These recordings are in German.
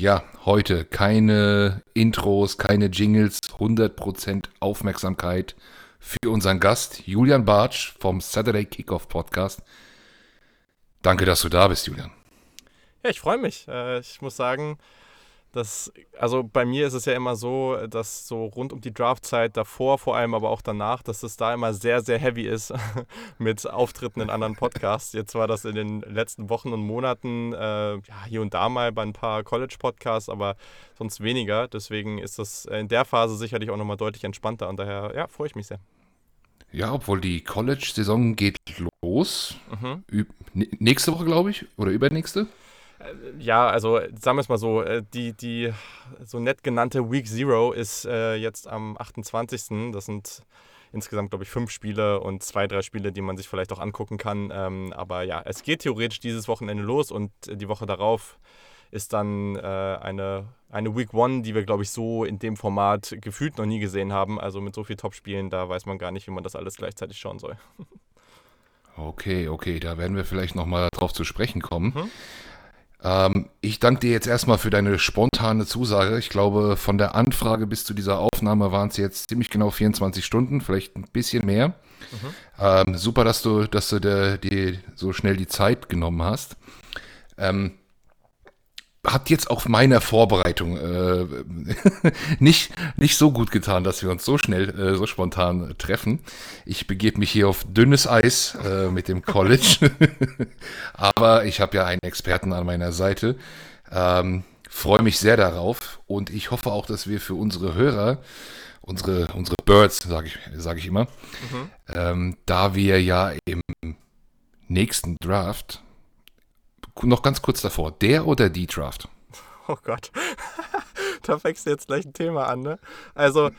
Ja, heute keine Intros, keine Jingles, 100% Aufmerksamkeit für unseren Gast Julian Bartsch vom Saturday Kickoff Podcast. Danke, dass du da bist, Julian. Ja, ich freue mich. Äh, ich muss sagen, das, also bei mir ist es ja immer so, dass so rund um die Draftzeit davor, vor allem aber auch danach, dass es da immer sehr, sehr heavy ist mit Auftritten in anderen Podcasts. Jetzt war das in den letzten Wochen und Monaten äh, ja, hier und da mal bei ein paar College-Podcasts, aber sonst weniger. Deswegen ist das in der Phase sicherlich auch nochmal deutlich entspannter und daher ja, freue ich mich sehr. Ja, obwohl die College-Saison geht los. Mhm. Nächste Woche, glaube ich, oder übernächste? Ja, also sagen wir es mal so, äh, die, die so nett genannte Week Zero ist äh, jetzt am 28. Das sind insgesamt, glaube ich, fünf Spiele und zwei, drei Spiele, die man sich vielleicht auch angucken kann. Ähm, aber ja, es geht theoretisch dieses Wochenende los und die Woche darauf ist dann äh, eine, eine Week One, die wir, glaube ich, so in dem Format gefühlt noch nie gesehen haben. Also mit so vielen Top-Spielen, da weiß man gar nicht, wie man das alles gleichzeitig schauen soll. Okay, okay, da werden wir vielleicht nochmal drauf zu sprechen kommen. Mhm. Ähm, ich danke dir jetzt erstmal für deine spontane Zusage. Ich glaube, von der Anfrage bis zu dieser Aufnahme waren es jetzt ziemlich genau 24 Stunden, vielleicht ein bisschen mehr. Mhm. Ähm, super, dass du, dass du dir so schnell die Zeit genommen hast. Ähm, hat jetzt auch meiner Vorbereitung äh, nicht, nicht so gut getan, dass wir uns so schnell, äh, so spontan treffen. Ich begebe mich hier auf dünnes Eis äh, mit dem College. Aber ich habe ja einen Experten an meiner Seite. Ähm, Freue mich sehr darauf und ich hoffe auch, dass wir für unsere Hörer, unsere, unsere Birds, sage ich, sag ich immer, mhm. ähm, da wir ja im nächsten Draft noch ganz kurz davor, der oder die Draft? Oh Gott. da fängst du jetzt gleich ein Thema an, ne? Also,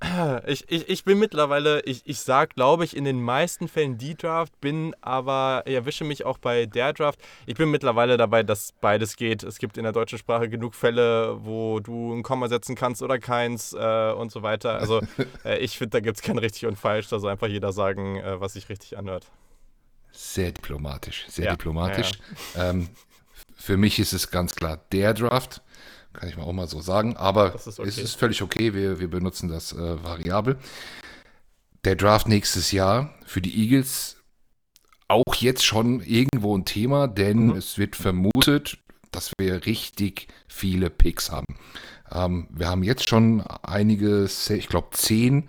ich, ich, ich bin mittlerweile, ich, ich sag, glaube ich, in den meisten Fällen die Draft, bin aber, erwische mich auch bei der Draft. Ich bin mittlerweile dabei, dass beides geht. Es gibt in der deutschen Sprache genug Fälle, wo du ein Komma setzen kannst oder keins äh, und so weiter. Also, äh, ich finde, da gibt es kein richtig und falsch. Da soll einfach jeder sagen, äh, was sich richtig anhört. Sehr diplomatisch, sehr ja, diplomatisch. Ja, ähm, für mich ist es ganz klar der Draft, kann ich mal auch mal so sagen, aber ist okay. es ist völlig okay, wir, wir benutzen das äh, variabel. Der Draft nächstes Jahr für die Eagles auch jetzt schon irgendwo ein Thema, denn mhm. es wird vermutet, dass wir richtig viele Picks haben. Ähm, wir haben jetzt schon einige, ich glaube zehn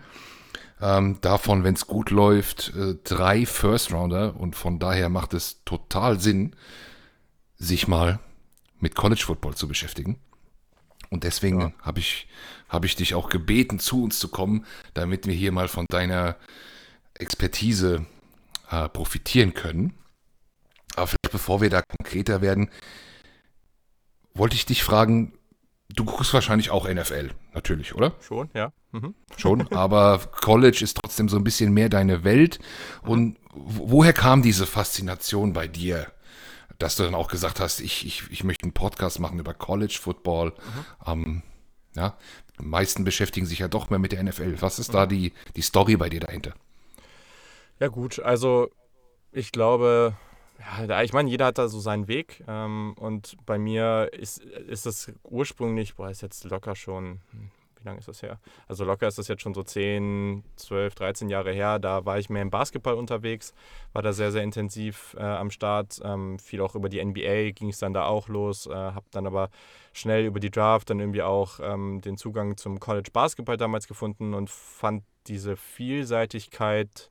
ähm, davon, wenn es gut läuft, äh, drei First Rounder und von daher macht es total Sinn, sich mal mit College Football zu beschäftigen. Und deswegen ja. habe ich, hab ich dich auch gebeten, zu uns zu kommen, damit wir hier mal von deiner Expertise äh, profitieren können. Aber vielleicht bevor wir da konkreter werden, wollte ich dich fragen, Du guckst wahrscheinlich auch NFL, natürlich, oder? Schon, ja. Mhm. Schon, aber College ist trotzdem so ein bisschen mehr deine Welt. Und woher kam diese Faszination bei dir, dass du dann auch gesagt hast, ich, ich, ich möchte einen Podcast machen über College Football? Mhm. Ähm, ja, die meisten beschäftigen sich ja doch mehr mit der NFL. Was ist mhm. da die, die Story bei dir dahinter? Ja, gut, also ich glaube, ja, ich meine, jeder hat da so seinen Weg. Ähm, und bei mir ist, ist das ursprünglich, boah, ist jetzt locker schon, hm, wie lange ist das her? Also locker ist das jetzt schon so 10, 12, 13 Jahre her. Da war ich mehr im Basketball unterwegs, war da sehr, sehr intensiv äh, am Start. Ähm, viel auch über die NBA ging es dann da auch los. Äh, habe dann aber schnell über die Draft dann irgendwie auch ähm, den Zugang zum College Basketball damals gefunden und fand diese Vielseitigkeit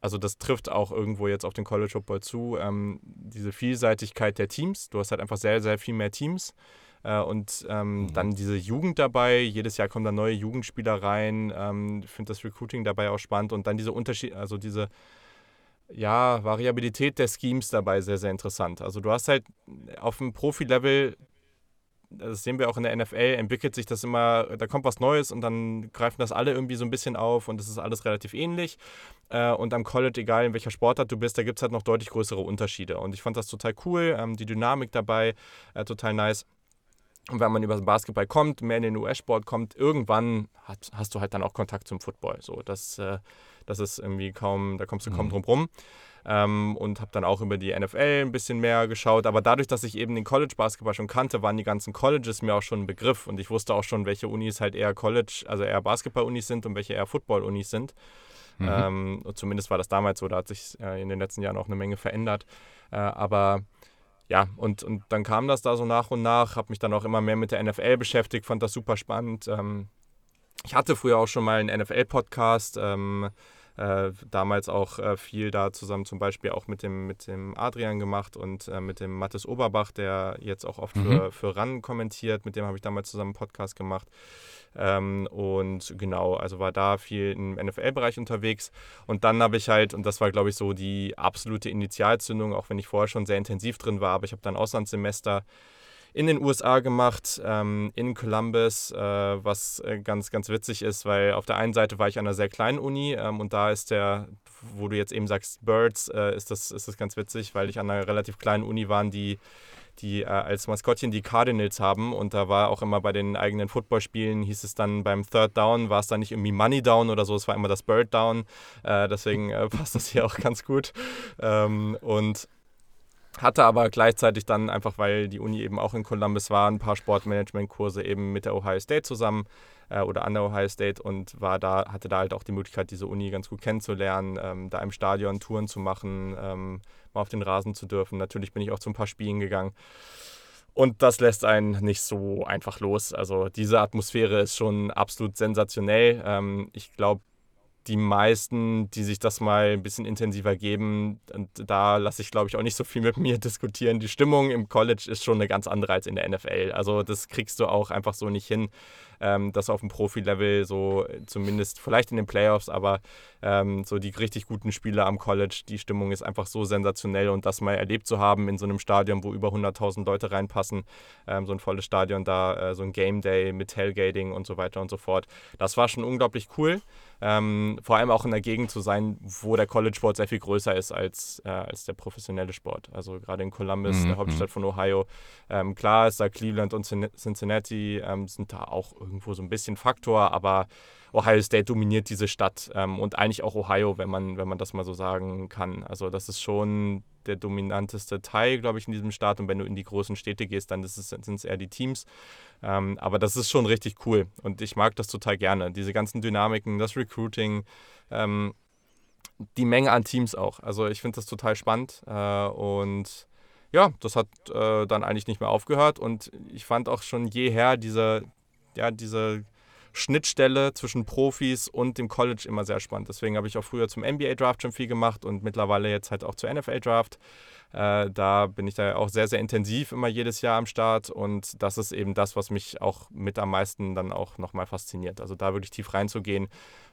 also das trifft auch irgendwo jetzt auf den College Football zu, ähm, diese Vielseitigkeit der Teams. Du hast halt einfach sehr, sehr viel mehr Teams. Äh, und ähm, mhm. dann diese Jugend dabei. Jedes Jahr kommen da neue Jugendspieler rein. Ähm, ich finde das Recruiting dabei auch spannend. Und dann diese Unterschied, also diese ja, Variabilität der Schemes dabei sehr, sehr interessant. Also du hast halt auf dem Profi-Level das sehen wir auch in der NFL, entwickelt sich das immer, da kommt was Neues und dann greifen das alle irgendwie so ein bisschen auf und es ist alles relativ ähnlich. Äh, und am College, egal in welcher Sportart du bist, da gibt es halt noch deutlich größere Unterschiede. Und ich fand das total cool, ähm, die Dynamik dabei, äh, total nice. Und wenn man über den Basketball kommt, mehr in den US-Sport kommt, irgendwann hat, hast du halt dann auch Kontakt zum Football. So, das, äh, das ist irgendwie kaum, da kommst du kaum mhm. drum rum. Ähm, und habe dann auch über die NFL ein bisschen mehr geschaut. Aber dadurch, dass ich eben den College-Basketball schon kannte, waren die ganzen Colleges mir auch schon ein Begriff und ich wusste auch schon, welche Unis halt eher College, also eher Basketball-Unis sind und welche eher Football-Unis sind. Mhm. Ähm, zumindest war das damals so, da hat sich äh, in den letzten Jahren auch eine Menge verändert. Äh, aber ja, und, und dann kam das da so nach und nach, habe mich dann auch immer mehr mit der NFL beschäftigt, fand das super spannend. Ähm, ich hatte früher auch schon mal einen NFL-Podcast. Ähm, äh, damals auch äh, viel da zusammen zum Beispiel auch mit dem, mit dem Adrian gemacht und äh, mit dem Mathis Oberbach, der jetzt auch oft mhm. für, für RAN kommentiert. Mit dem habe ich damals zusammen einen Podcast gemacht. Ähm, und genau, also war da viel im NFL-Bereich unterwegs. Und dann habe ich halt, und das war glaube ich so die absolute Initialzündung, auch wenn ich vorher schon sehr intensiv drin war, aber ich habe dann Auslandssemester in den USA gemacht, ähm, in Columbus, äh, was äh, ganz, ganz witzig ist, weil auf der einen Seite war ich an einer sehr kleinen Uni ähm, und da ist der, wo du jetzt eben sagst, Birds, äh, ist, das, ist das ganz witzig, weil ich an einer relativ kleinen Uni war, die die äh, als Maskottchen die Cardinals haben und da war auch immer bei den eigenen Footballspielen hieß es dann beim Third Down, war es dann nicht irgendwie Money Down oder so, es war immer das Bird Down, äh, deswegen äh, passt das hier auch ganz gut. Ähm, und hatte aber gleichzeitig dann einfach, weil die Uni eben auch in Columbus war, ein paar Sportmanagement-Kurse eben mit der Ohio State zusammen äh, oder an der Ohio State und war da, hatte da halt auch die Möglichkeit, diese Uni ganz gut kennenzulernen, ähm, da im Stadion Touren zu machen, ähm, mal auf den Rasen zu dürfen. Natürlich bin ich auch zu ein paar Spielen gegangen. Und das lässt einen nicht so einfach los. Also diese Atmosphäre ist schon absolut sensationell. Ähm, ich glaube, die meisten, die sich das mal ein bisschen intensiver geben, und da lasse ich, glaube ich, auch nicht so viel mit mir diskutieren. Die Stimmung im College ist schon eine ganz andere als in der NFL. Also das kriegst du auch einfach so nicht hin ähm, das auf dem Profi-Level so zumindest vielleicht in den Playoffs, aber ähm, so die richtig guten Spieler am College, die Stimmung ist einfach so sensationell und das mal erlebt zu haben in so einem Stadion, wo über 100.000 Leute reinpassen, ähm, so ein volles Stadion da, äh, so ein Game Day mit Tailgating und so weiter und so fort. Das war schon unglaublich cool. Ähm, vor allem auch in der Gegend zu sein, wo der College-Sport sehr viel größer ist als, äh, als der professionelle Sport. Also gerade in Columbus, mhm. der Hauptstadt von Ohio. Ähm, klar ist da Cleveland und Cincinnati ähm, sind da auch irgendwo so ein bisschen Faktor, aber Ohio State dominiert diese Stadt ähm, und eigentlich auch Ohio, wenn man, wenn man das mal so sagen kann. Also das ist schon der dominanteste Teil, glaube ich, in diesem Staat. Und wenn du in die großen Städte gehst, dann sind es eher die Teams. Ähm, aber das ist schon richtig cool und ich mag das total gerne. Diese ganzen Dynamiken, das Recruiting, ähm, die Menge an Teams auch. Also ich finde das total spannend äh, und ja, das hat äh, dann eigentlich nicht mehr aufgehört und ich fand auch schon jeher diese, ja, diese Schnittstelle zwischen Profis und dem College immer sehr spannend. Deswegen habe ich auch früher zum NBA-Draft schon viel gemacht und mittlerweile jetzt halt auch zur NFL-Draft. Äh, da bin ich da auch sehr, sehr intensiv immer jedes Jahr am Start und das ist eben das, was mich auch mit am meisten dann auch nochmal fasziniert. Also da wirklich tief reinzugehen,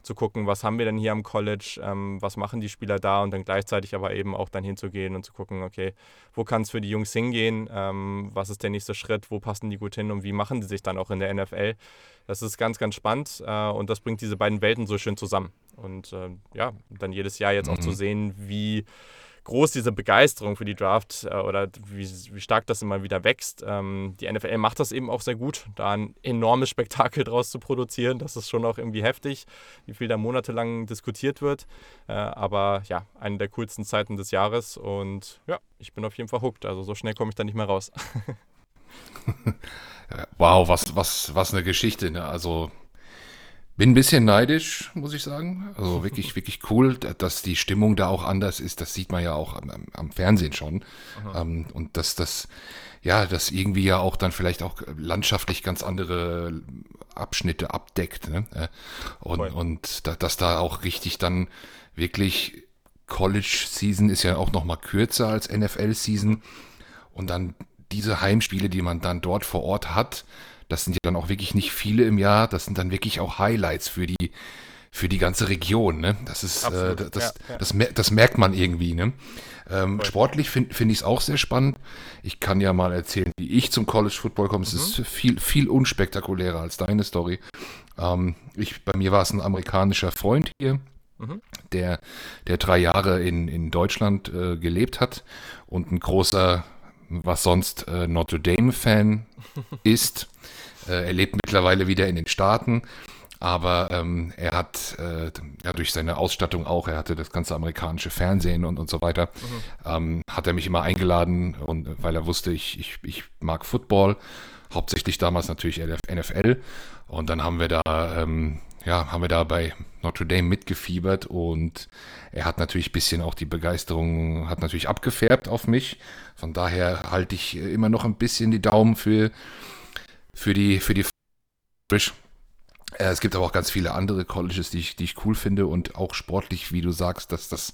zu gucken, was haben wir denn hier am College, ähm, was machen die Spieler da und dann gleichzeitig aber eben auch dann hinzugehen und zu gucken, okay, wo kann es für die Jungs hingehen, ähm, was ist der nächste Schritt, wo passen die gut hin und wie machen die sich dann auch in der NFL. Das ist ganz, ganz spannend äh, und das bringt diese beiden Welten so schön zusammen. Und äh, ja, dann jedes Jahr jetzt auch zu mhm. sehen, wie groß diese Begeisterung für die Draft äh, oder wie, wie stark das immer wieder wächst. Ähm, die NFL macht das eben auch sehr gut, da ein enormes Spektakel draus zu produzieren. Das ist schon auch irgendwie heftig, wie viel da monatelang diskutiert wird. Äh, aber ja, eine der coolsten Zeiten des Jahres und ja, ich bin auf jeden Fall hooked. Also so schnell komme ich da nicht mehr raus. wow, was, was, was eine Geschichte. Ne? Also bin ein bisschen neidisch, muss ich sagen. Also wirklich, wirklich cool, dass die Stimmung da auch anders ist. Das sieht man ja auch am, am Fernsehen schon. Ähm, und dass das, ja, das irgendwie ja auch dann vielleicht auch landschaftlich ganz andere Abschnitte abdeckt. Ne? Und, und da, dass da auch richtig dann wirklich College Season ist ja auch noch mal kürzer als NFL Season. Und dann diese Heimspiele, die man dann dort vor Ort hat, das sind ja dann auch wirklich nicht viele im Jahr. Das sind dann wirklich auch Highlights für die, für die ganze Region. Ne? Das ist, äh, das, ja, ja. Das, das, merkt man irgendwie. Ne? Ähm, sportlich finde find ich es auch sehr spannend. Ich kann ja mal erzählen, wie ich zum College Football komme. Es mhm. ist viel, viel unspektakulärer als deine Story. Ähm, ich, bei mir war es ein amerikanischer Freund hier. Mhm. Der, der drei Jahre in, in Deutschland äh, gelebt hat und ein großer, was sonst äh, Notre Dame-Fan ist. Äh, er lebt mittlerweile wieder in den Staaten Aber ähm, er hat äh, ja, durch seine Ausstattung auch, er hatte das ganze amerikanische Fernsehen und, und so weiter, mhm. ähm, hat er mich immer eingeladen und weil er wusste, ich, ich, ich mag Football, hauptsächlich damals natürlich NFL. Und dann haben wir da, ähm, ja, haben wir da bei Notre Dame mitgefiebert und er hat natürlich ein bisschen auch die Begeisterung, hat natürlich abgefärbt auf mich. Von daher halte ich immer noch ein bisschen die Daumen für, für die, für die Frisch. Äh, es gibt aber auch ganz viele andere Colleges, die ich, die ich cool finde und auch sportlich, wie du sagst, dass das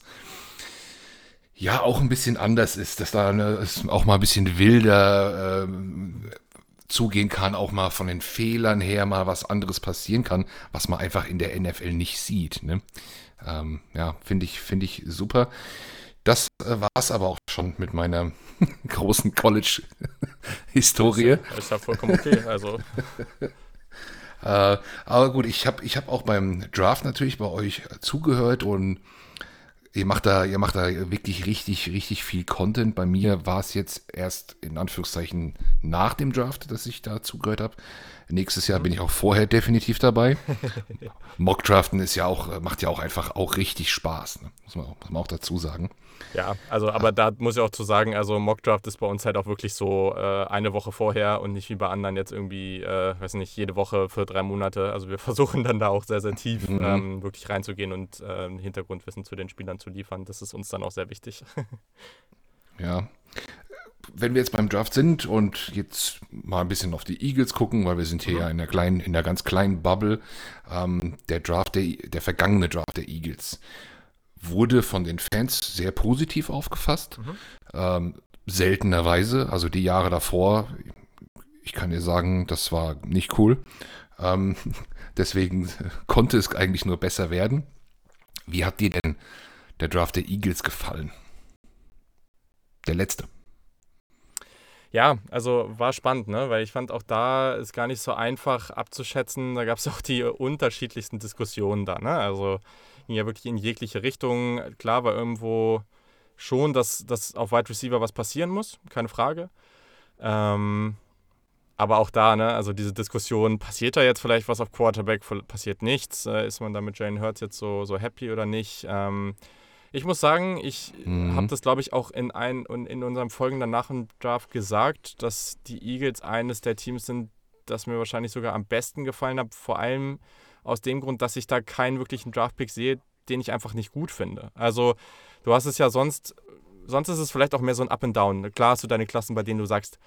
ja auch ein bisschen anders ist, dass da eine, es auch mal ein bisschen wilder äh, zugehen kann, auch mal von den Fehlern her mal was anderes passieren kann, was man einfach in der NFL nicht sieht. Ne? Ähm, ja, finde ich, finde ich super. Das äh, war es aber auch schon mit meiner großen College-Historie. Ist, ist ja vollkommen okay. Also. Äh, aber gut, ich habe ich hab auch beim Draft natürlich bei euch zugehört und ihr macht da, ihr macht da wirklich richtig, richtig viel Content. Bei mir war es jetzt erst in Anführungszeichen nach dem Draft, dass ich da zugehört habe. Nächstes Jahr bin ich auch vorher definitiv dabei. Mockdraften ist ja auch, macht ja auch einfach auch richtig Spaß, ne? muss, man, muss man auch dazu sagen. Ja, also, aber da muss ich auch zu sagen, also Mockdraft ist bei uns halt auch wirklich so äh, eine Woche vorher und nicht wie bei anderen jetzt irgendwie, äh, weiß nicht, jede Woche für drei Monate. Also wir versuchen dann da auch sehr, sehr tief mhm. ähm, wirklich reinzugehen und äh, Hintergrundwissen zu den Spielern zu liefern. Das ist uns dann auch sehr wichtig. ja. Wenn wir jetzt beim Draft sind und jetzt mal ein bisschen auf die Eagles gucken, weil wir sind hier mhm. ja in der kleinen, in der ganz kleinen Bubble, ähm, der Draft, der, der vergangene Draft der Eagles wurde von den Fans sehr positiv aufgefasst. Mhm. Ähm, seltenerweise, also die Jahre davor, ich kann dir sagen, das war nicht cool. Ähm, deswegen konnte es eigentlich nur besser werden. Wie hat dir denn der Draft der Eagles gefallen? Der letzte. Ja, also war spannend, ne? weil ich fand auch da ist gar nicht so einfach abzuschätzen. Da gab es auch die unterschiedlichsten Diskussionen da. Ne? Also ging ja wirklich in jegliche Richtung. Klar war irgendwo schon, dass, dass auf Wide Receiver was passieren muss, keine Frage. Ähm, aber auch da, ne, also diese Diskussion, passiert da jetzt vielleicht was auf Quarterback, passiert nichts, äh, ist man da mit Jalen Hurts jetzt so, so happy oder nicht? Ähm, ich muss sagen, ich mhm. habe das, glaube ich, auch in, ein, in unserem folgenden nach dem Draft gesagt, dass die Eagles eines der Teams sind, das mir wahrscheinlich sogar am besten gefallen hat. Vor allem aus dem Grund, dass ich da keinen wirklichen Draftpick sehe, den ich einfach nicht gut finde. Also du hast es ja sonst, sonst ist es vielleicht auch mehr so ein Up and Down. Klar hast du deine Klassen, bei denen du sagst,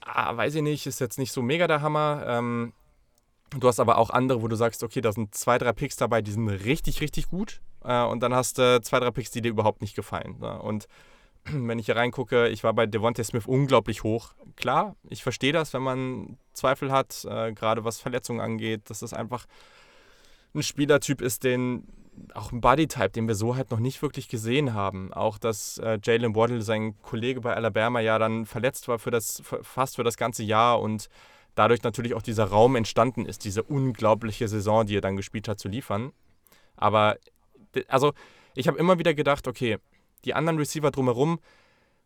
ah, weiß ich nicht, ist jetzt nicht so mega der Hammer. Ähm, du hast aber auch andere, wo du sagst, okay, da sind zwei, drei Picks dabei, die sind richtig, richtig gut. Äh, und dann hast du zwei, drei Picks, die dir überhaupt nicht gefallen. Ne? Und wenn ich hier reingucke, ich war bei Devontae Smith unglaublich hoch. Klar, ich verstehe das, wenn man Zweifel hat, äh, gerade was Verletzungen angeht, dass das einfach ein Spielertyp ist, den auch ein Bodytype, den wir so halt noch nicht wirklich gesehen haben. Auch dass äh, Jalen Waddle, sein Kollege bei Alabama, ja dann verletzt war für das fast für das ganze Jahr und dadurch natürlich auch dieser Raum entstanden ist, diese unglaubliche Saison, die er dann gespielt hat, zu liefern. Aber also ich habe immer wieder gedacht, okay, die anderen Receiver drumherum,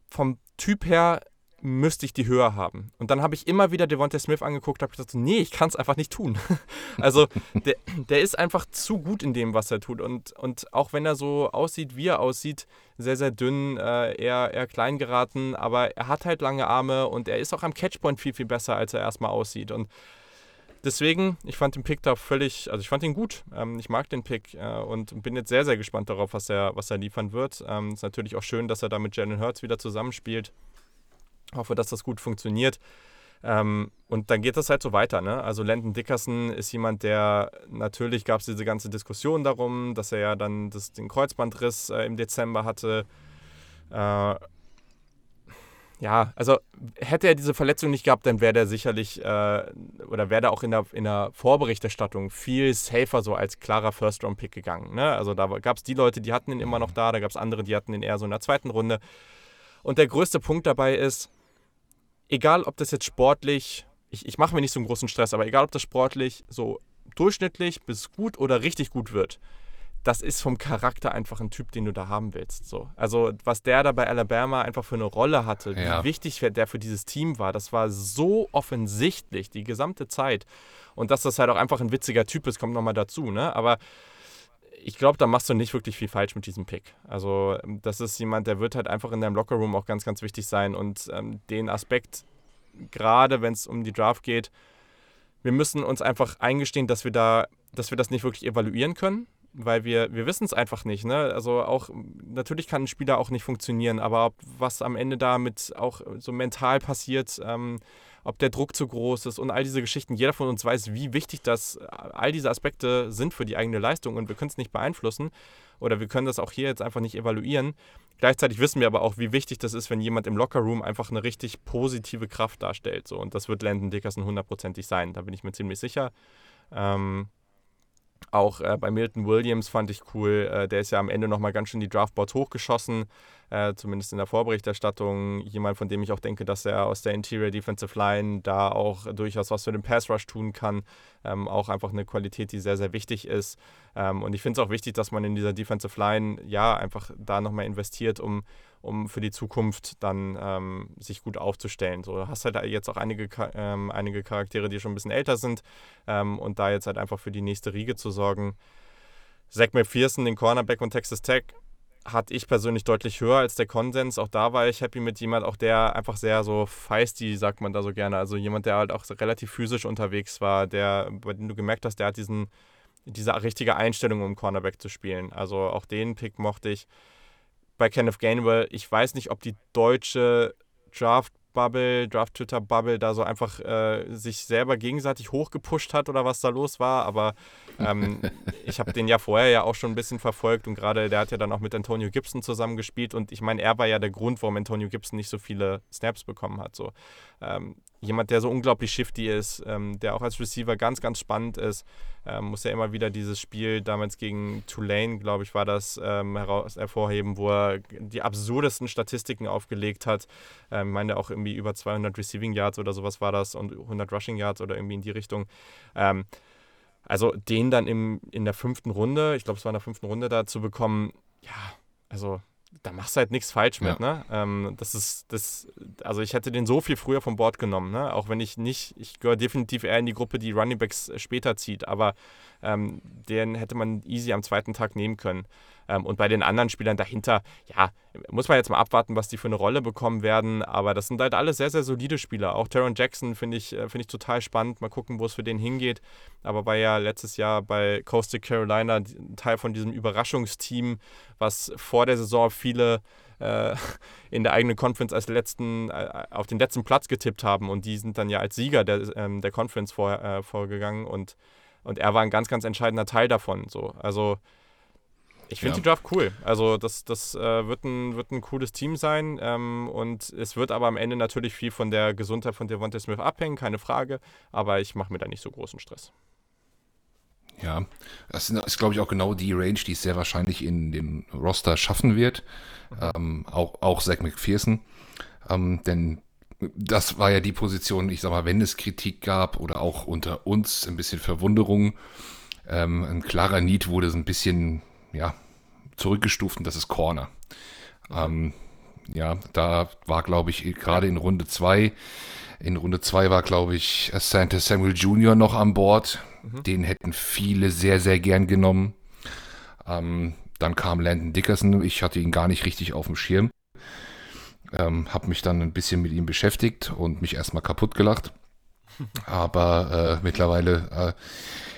vom Typ her müsste ich die höher haben. Und dann habe ich immer wieder Devontae Smith angeguckt, habe gesagt, nee, ich kann es einfach nicht tun. also der, der ist einfach zu gut in dem, was er tut. Und, und auch wenn er so aussieht, wie er aussieht, sehr, sehr dünn, äh, eher, eher klein geraten, aber er hat halt lange Arme und er ist auch am Catchpoint viel, viel besser, als er erstmal aussieht. Und deswegen, ich fand den Pick da völlig, also ich fand ihn gut. Ähm, ich mag den Pick äh, und bin jetzt sehr, sehr gespannt darauf, was er, was er liefern wird. Ähm, ist natürlich auch schön, dass er da mit Jalen Hurts wieder zusammenspielt. Hoffe, dass das gut funktioniert. Ähm, und dann geht das halt so weiter. Ne? Also Landon Dickerson ist jemand, der natürlich gab es diese ganze Diskussion darum, dass er ja dann das, den Kreuzbandriss äh, im Dezember hatte. Äh, ja, also hätte er diese Verletzung nicht gehabt, dann wäre der sicherlich äh, oder wäre der auch in der, in der Vorberichterstattung viel safer so als klarer First-Round-Pick gegangen. Ne? Also da gab es die Leute, die hatten ihn immer noch da, da gab es andere, die hatten ihn eher so in der zweiten Runde. Und der größte Punkt dabei ist, egal ob das jetzt sportlich, ich, ich mache mir nicht so einen großen Stress, aber egal ob das sportlich so durchschnittlich bis gut oder richtig gut wird, das ist vom Charakter einfach ein Typ, den du da haben willst. So. Also, was der da bei Alabama einfach für eine Rolle hatte, ja. wie wichtig der für dieses Team war, das war so offensichtlich die gesamte Zeit. Und dass das halt auch einfach ein witziger Typ ist, kommt nochmal dazu. Ne? Aber ich glaube, da machst du nicht wirklich viel falsch mit diesem Pick. Also, das ist jemand, der wird halt einfach in deinem Lockerroom auch ganz, ganz wichtig sein. Und ähm, den Aspekt, gerade wenn es um die Draft geht, wir müssen uns einfach eingestehen, dass wir da, dass wir das nicht wirklich evaluieren können weil wir, wir wissen es einfach nicht. Ne? Also auch, natürlich kann ein Spieler auch nicht funktionieren, aber ob, was am Ende damit auch so mental passiert, ähm, ob der Druck zu groß ist und all diese Geschichten, jeder von uns weiß, wie wichtig das, all diese Aspekte sind für die eigene Leistung und wir können es nicht beeinflussen oder wir können das auch hier jetzt einfach nicht evaluieren. Gleichzeitig wissen wir aber auch, wie wichtig das ist, wenn jemand im Lockerroom einfach eine richtig positive Kraft darstellt. So. Und das wird Landon Dickerson hundertprozentig sein, da bin ich mir ziemlich sicher. Ähm, auch äh, bei Milton Williams fand ich cool. Äh, der ist ja am Ende nochmal ganz schön die Draftboards hochgeschossen, äh, zumindest in der Vorberichterstattung. Jemand, von dem ich auch denke, dass er aus der Interior Defensive Line da auch durchaus was für den Pass Rush tun kann. Ähm, auch einfach eine Qualität, die sehr, sehr wichtig ist. Ähm, und ich finde es auch wichtig, dass man in dieser Defensive Line ja einfach da nochmal investiert, um um für die Zukunft dann ähm, sich gut aufzustellen. So, du hast halt jetzt auch einige, ähm, einige Charaktere, die schon ein bisschen älter sind ähm, und da jetzt halt einfach für die nächste Riege zu sorgen. Zach McPherson, den Cornerback von Texas Tech, hatte ich persönlich deutlich höher als der Konsens. Auch da war ich happy mit jemand, auch der einfach sehr so feisty, sagt man da so gerne. Also jemand, der halt auch relativ physisch unterwegs war, der, bei dem du gemerkt hast, der hat diesen, diese richtige Einstellung, um Cornerback zu spielen. Also auch den Pick mochte ich bei Kenneth Gainwell, ich weiß nicht, ob die deutsche Draft Bubble, Draft-Twitter-Bubble da so einfach äh, sich selber gegenseitig hochgepusht hat oder was da los war. Aber ähm, ich habe den ja vorher ja auch schon ein bisschen verfolgt und gerade der hat ja dann auch mit Antonio Gibson zusammengespielt und ich meine, er war ja der Grund, warum Antonio Gibson nicht so viele Snaps bekommen hat. So. Ähm, jemand, der so unglaublich shifty ist, ähm, der auch als Receiver ganz, ganz spannend ist, ähm, muss ja immer wieder dieses Spiel damals gegen Tulane, glaube ich, war das, ähm, heraus, hervorheben, wo er die absurdesten Statistiken aufgelegt hat. Ähm, ich meine auch irgendwie über 200 Receiving Yards oder sowas war das und 100 Rushing Yards oder irgendwie in die Richtung. Ähm, also den dann im, in der fünften Runde, ich glaube, es war in der fünften Runde da zu bekommen, ja, also da machst du halt nichts falsch mit, ja. ne? Ähm, das ist, das, also ich hätte den so viel früher vom Bord genommen, ne? Auch wenn ich nicht, ich gehöre definitiv eher in die Gruppe, die Runningbacks später zieht, aber ähm, den hätte man easy am zweiten Tag nehmen können. Ähm, und bei den anderen Spielern dahinter, ja, muss man jetzt mal abwarten, was die für eine Rolle bekommen werden. Aber das sind halt alle sehr, sehr solide Spieler. Auch Taron Jackson finde ich, äh, find ich total spannend. Mal gucken, wo es für den hingeht. Aber war ja letztes Jahr bei Coastal Carolina Teil von diesem Überraschungsteam, was vor der Saison viele äh, in der eigenen Conference als letzten, äh, auf den letzten Platz getippt haben und die sind dann ja als Sieger der, ähm, der Conference vor, äh, vorgegangen und, und er war ein ganz, ganz entscheidender Teil davon. So. Also ich finde ja. die Draft cool. Also das, das äh, wird, ein, wird ein cooles Team sein und es wird aber am Ende natürlich viel von der Gesundheit von Devontae Smith abhängen, keine Frage. Aber ich mache mir da nicht so großen Stress. Ja, das ist, glaube ich, auch genau die Range, die es sehr wahrscheinlich in dem Roster schaffen wird. Mhm. Ähm, auch, auch Zach McPherson. Ähm, denn das war ja die Position, ich sag mal, wenn es Kritik gab oder auch unter uns ein bisschen Verwunderung, ähm, ein klarer Need wurde so ein bisschen ja, zurückgestuft und das ist Corner. Ähm, ja, da war, glaube ich, gerade in Runde 2, in Runde 2 war, glaube ich, Santa Samuel Jr. noch an Bord. Mhm. Den hätten viele sehr, sehr gern genommen. Ähm, dann kam Landon Dickerson. Ich hatte ihn gar nicht richtig auf dem Schirm. Ähm, habe mich dann ein bisschen mit ihm beschäftigt und mich erstmal kaputt gelacht. Aber äh, mittlerweile, äh,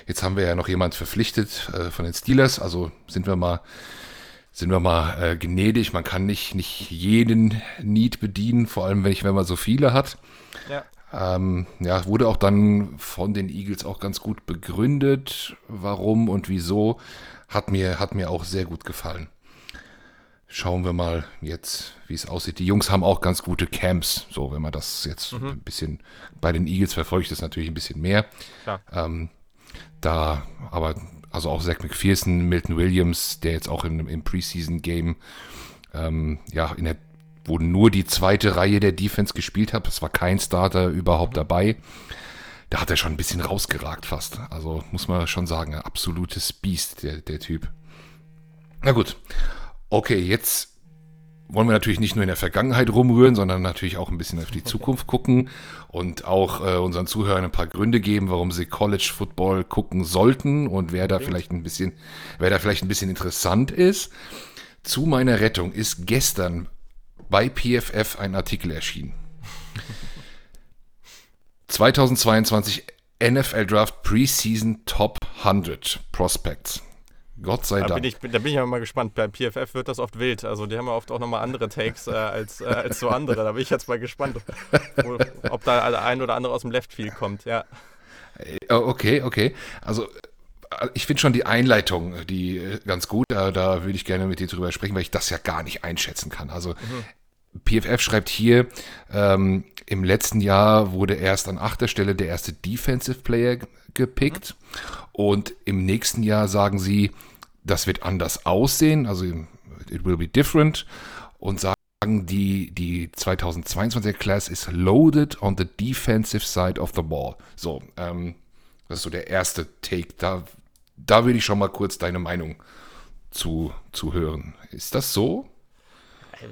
jetzt haben wir ja noch jemand verpflichtet äh, von den Steelers, also sind wir mal, sind wir mal äh, gnädig. Man kann nicht, nicht jeden Need bedienen, vor allem wenn, ich, wenn man so viele hat. Ja. Ähm, ja, wurde auch dann von den Eagles auch ganz gut begründet, warum und wieso. Hat mir, hat mir auch sehr gut gefallen. Schauen wir mal jetzt, wie es aussieht. Die Jungs haben auch ganz gute Camps. So, wenn man das jetzt mhm. ein bisschen bei den Eagles verfolgt, ist natürlich ein bisschen mehr. Ähm, da, aber also auch Zach McPherson, Milton Williams, der jetzt auch im, im Preseason-Game, ähm, ja, in der, wo nur die zweite Reihe der Defense gespielt hat, es war kein Starter überhaupt mhm. dabei. Da hat er schon ein bisschen rausgeragt fast. Also muss man schon sagen, ein absolutes Biest, der, der Typ. Na gut. Okay, jetzt wollen wir natürlich nicht nur in der Vergangenheit rumrühren, sondern natürlich auch ein bisschen auf die Zukunft gucken und auch äh, unseren Zuhörern ein paar Gründe geben, warum sie College Football gucken sollten und wer da vielleicht ein bisschen, wer da vielleicht ein bisschen interessant ist. Zu meiner Rettung ist gestern bei PFF ein Artikel erschienen. 2022 NFL Draft Preseason Top 100 Prospects. Gott sei da Dank. Bin ich, da bin ich ja mal gespannt. Bei PFF wird das oft wild. Also die haben ja oft auch nochmal andere Takes äh, als, äh, als so andere. Da bin ich jetzt mal gespannt, ob, ob da ein oder andere aus dem Left Field kommt. Ja. Äh, okay, okay. Also äh, ich finde schon die Einleitung, die äh, ganz gut. Da, da würde ich gerne mit dir drüber sprechen, weil ich das ja gar nicht einschätzen kann. Also mhm. PFF schreibt hier, ähm, im letzten Jahr wurde erst an achter Stelle der erste Defensive Player gepickt. Mhm. Und im nächsten Jahr sagen sie, das wird anders aussehen, also it will be different. Und sagen, die, die 2022er Class ist loaded on the defensive side of the ball. So, ähm, das ist so der erste Take. Da, da will ich schon mal kurz deine Meinung zu, zu hören. Ist das so?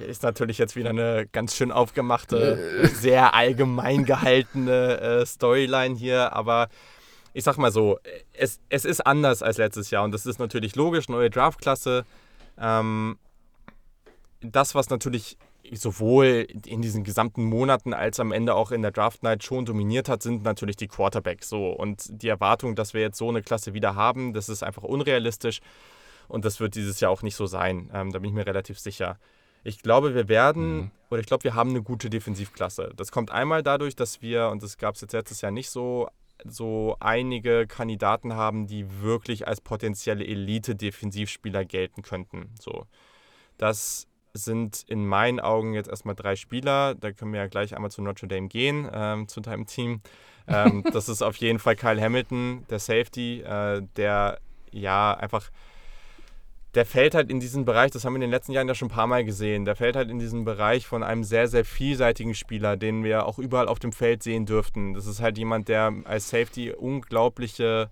Ist natürlich jetzt wieder eine ganz schön aufgemachte, äh. sehr allgemein gehaltene äh, Storyline hier, aber ich sag mal so, es, es ist anders als letztes Jahr und das ist natürlich logisch, neue Draftklasse. Ähm, das, was natürlich sowohl in diesen gesamten Monaten als am Ende auch in der Draft Night schon dominiert hat, sind natürlich die Quarterbacks. So. Und die Erwartung, dass wir jetzt so eine Klasse wieder haben, das ist einfach unrealistisch. Und das wird dieses Jahr auch nicht so sein. Ähm, da bin ich mir relativ sicher. Ich glaube, wir werden, mhm. oder ich glaube, wir haben eine gute Defensivklasse. Das kommt einmal dadurch, dass wir, und das gab es jetzt letztes Jahr nicht so, so einige Kandidaten haben, die wirklich als potenzielle Elite-Defensivspieler gelten könnten. So. Das sind in meinen Augen jetzt erstmal drei Spieler. Da können wir ja gleich einmal zu Notre Dame gehen, ähm, zu deinem Team. Ähm, das ist auf jeden Fall Kyle Hamilton, der Safety, äh, der ja einfach der fällt halt in diesen Bereich, das haben wir in den letzten Jahren ja schon ein paar Mal gesehen, der fällt halt in diesen Bereich von einem sehr, sehr vielseitigen Spieler, den wir auch überall auf dem Feld sehen dürften. Das ist halt jemand, der als Safety unglaubliche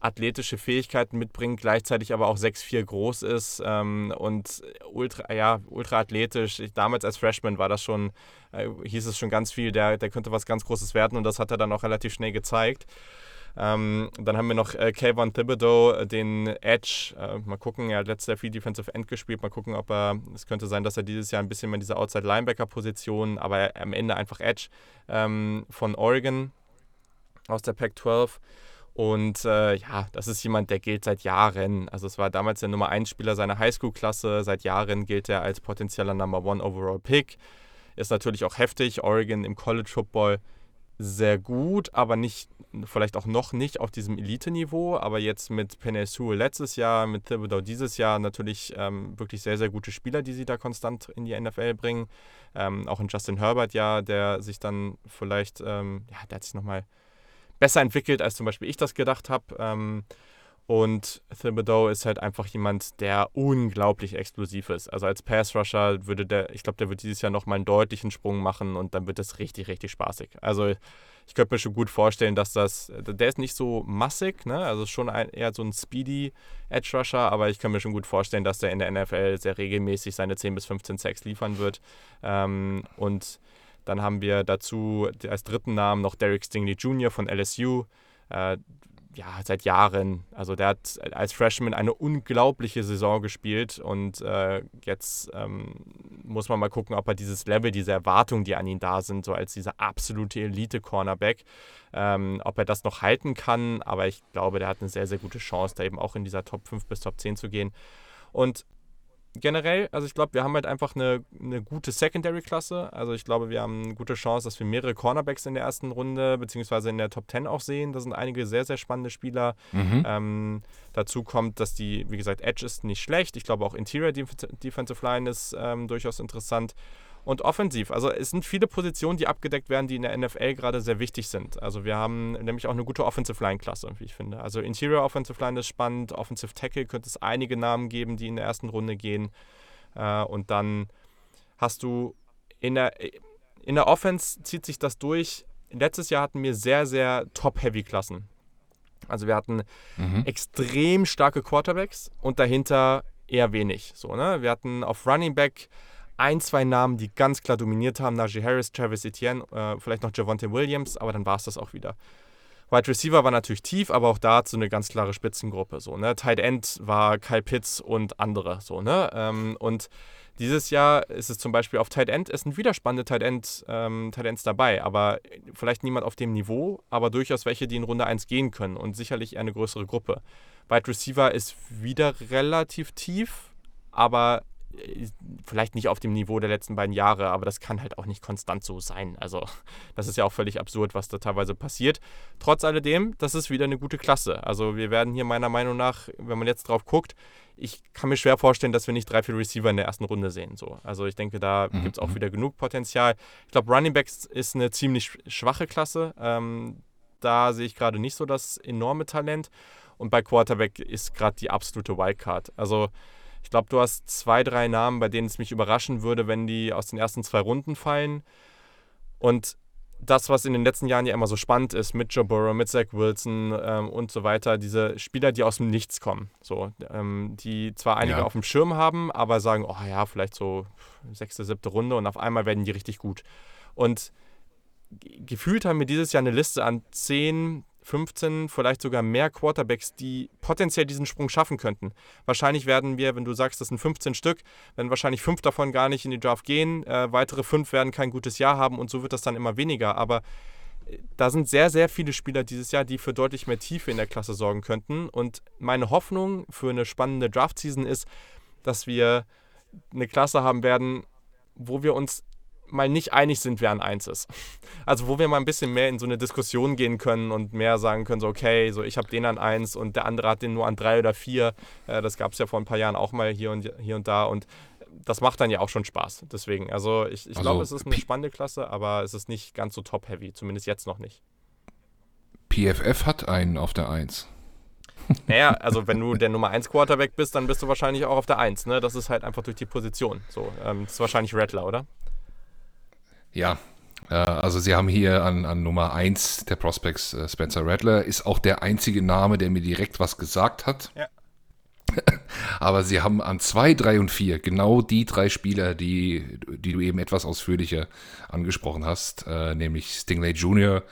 athletische Fähigkeiten mitbringt, gleichzeitig aber auch 6'4 groß ist ähm, und ultra, ja, ultra athletisch. Ich, damals als Freshman war das schon, äh, hieß es schon ganz viel, der, der könnte was ganz Großes werden und das hat er dann auch relativ schnell gezeigt. Ähm, dann haben wir noch äh, Kayvon Thibodeau, äh, den Edge. Äh, mal gucken, er hat letztes Jahr viel Defensive End gespielt. Mal gucken, ob er, es könnte sein, dass er dieses Jahr ein bisschen mehr in dieser Outside-Linebacker-Position, aber am Ende einfach Edge ähm, von Oregon aus der Pac-12. Und äh, ja, das ist jemand, der gilt seit Jahren. Also es war damals der Nummer 1 Spieler seiner Highschool-Klasse. Seit Jahren gilt er als potenzieller Number 1 Overall Pick. Ist natürlich auch heftig. Oregon im College Football sehr gut, aber nicht, vielleicht auch noch nicht auf diesem Elite-Niveau. Aber jetzt mit Sewell letztes Jahr, mit Thibodeau dieses Jahr natürlich ähm, wirklich sehr, sehr gute Spieler, die sie da konstant in die NFL bringen. Ähm, auch in Justin Herbert ja, der sich dann vielleicht, ähm, ja, der hat sich nochmal besser entwickelt, als zum Beispiel ich das gedacht habe. Und Thibodeau ist halt einfach jemand, der unglaublich explosiv ist. Also als Pass-Rusher würde der, ich glaube, der wird dieses Jahr nochmal einen deutlichen Sprung machen und dann wird das richtig, richtig spaßig. Also ich könnte mir schon gut vorstellen, dass das, der ist nicht so massig, ne? also schon ein, eher so ein speedy Edge-Rusher, aber ich kann mir schon gut vorstellen, dass der in der NFL sehr regelmäßig seine 10 bis 15 Sacks liefern wird. Ähm, und dann haben wir dazu als dritten Namen noch Derek Stingley Jr. von LSU. Äh, ja, seit Jahren. Also der hat als Freshman eine unglaubliche Saison gespielt und äh, jetzt ähm, muss man mal gucken, ob er dieses Level, diese Erwartungen, die an ihn da sind, so als dieser absolute Elite-Cornerback, ähm, ob er das noch halten kann. Aber ich glaube, der hat eine sehr, sehr gute Chance, da eben auch in dieser Top 5 bis Top 10 zu gehen. Und generell, also ich glaube, wir haben halt einfach eine, eine gute Secondary-Klasse. Also ich glaube, wir haben eine gute Chance, dass wir mehrere Cornerbacks in der ersten Runde beziehungsweise in der Top 10 auch sehen. Da sind einige sehr, sehr spannende Spieler. Mhm. Ähm, dazu kommt, dass die, wie gesagt, Edge ist nicht schlecht. Ich glaube auch Interior Defensive Line ist ähm, durchaus interessant und offensiv. Also es sind viele Positionen, die abgedeckt werden, die in der NFL gerade sehr wichtig sind. Also wir haben nämlich auch eine gute Offensive Line-Klasse, wie ich finde. Also Interior Offensive Line ist spannend, Offensive Tackle könnte es einige Namen geben, die in der ersten Runde gehen. Äh, und dann hast du in der, in der Offense zieht sich das durch. Letztes Jahr hatten wir sehr, sehr Top-Heavy-Klassen. Also wir hatten mhm. extrem starke Quarterbacks und dahinter eher wenig. So, ne? Wir hatten auf Running Back ein, zwei Namen, die ganz klar dominiert haben. Najee Harris, Travis Etienne, äh, vielleicht noch Javonte Williams, aber dann war es das auch wieder. Wide Receiver war natürlich tief, aber auch da so eine ganz klare Spitzengruppe. So, ne? Tight End war Kyle Pitts und andere. So, ne? Ähm, und dieses Jahr ist es zum Beispiel auf Tight End, es sind wieder spannende Tight, End, ähm, Tight Ends dabei, aber vielleicht niemand auf dem Niveau, aber durchaus welche, die in Runde 1 gehen können und sicherlich eher eine größere Gruppe. Wide Receiver ist wieder relativ tief, aber vielleicht nicht auf dem Niveau der letzten beiden Jahre, aber das kann halt auch nicht konstant so sein. Also das ist ja auch völlig absurd, was da teilweise passiert. Trotz alledem, das ist wieder eine gute Klasse. Also wir werden hier meiner Meinung nach, wenn man jetzt drauf guckt, ich kann mir schwer vorstellen, dass wir nicht drei, vier Receiver in der ersten Runde sehen. So. Also ich denke, da mhm. gibt es auch mhm. wieder genug Potenzial. Ich glaube, Running Backs ist eine ziemlich schwache Klasse. Ähm, da sehe ich gerade nicht so das enorme Talent. Und bei Quarterback ist gerade die absolute Wildcard. Also ich glaube, du hast zwei, drei Namen, bei denen es mich überraschen würde, wenn die aus den ersten zwei Runden fallen. Und das, was in den letzten Jahren ja immer so spannend ist, mit Joe Burrow, mit Zach Wilson ähm, und so weiter, diese Spieler, die aus dem Nichts kommen, so, ähm, die zwar einige ja. auf dem Schirm haben, aber sagen, oh ja, vielleicht so sechste, siebte Runde und auf einmal werden die richtig gut. Und gefühlt haben wir dieses Jahr eine Liste an zehn 15, vielleicht sogar mehr Quarterbacks, die potenziell diesen Sprung schaffen könnten. Wahrscheinlich werden wir, wenn du sagst, das sind 15 Stück, werden wahrscheinlich fünf davon gar nicht in die Draft gehen. Äh, weitere fünf werden kein gutes Jahr haben und so wird das dann immer weniger. Aber äh, da sind sehr, sehr viele Spieler dieses Jahr, die für deutlich mehr Tiefe in der Klasse sorgen könnten. Und meine Hoffnung für eine spannende Draft-Season ist, dass wir eine Klasse haben werden, wo wir uns mal nicht einig sind, wer an 1 ist. Also wo wir mal ein bisschen mehr in so eine Diskussion gehen können und mehr sagen können, so okay, so ich habe den an 1 und der andere hat den nur an 3 oder 4. Äh, das gab es ja vor ein paar Jahren auch mal hier und, hier und da und das macht dann ja auch schon Spaß. Deswegen, also ich, ich also, glaube, es ist eine spannende Klasse, aber es ist nicht ganz so top-heavy, zumindest jetzt noch nicht. PFF hat einen auf der 1. Naja, also wenn du der Nummer 1 Quarterback bist, dann bist du wahrscheinlich auch auf der 1. Ne? Das ist halt einfach durch die Position. So, ähm, das ist wahrscheinlich Rattler, oder? Ja, äh, also sie haben hier an, an Nummer 1 der Prospects äh, Spencer Rattler, ist auch der einzige Name, der mir direkt was gesagt hat. Ja. Aber sie haben an 2, 3 und 4 genau die drei Spieler, die, die du eben etwas ausführlicher angesprochen hast, äh, nämlich Stingley Jr.,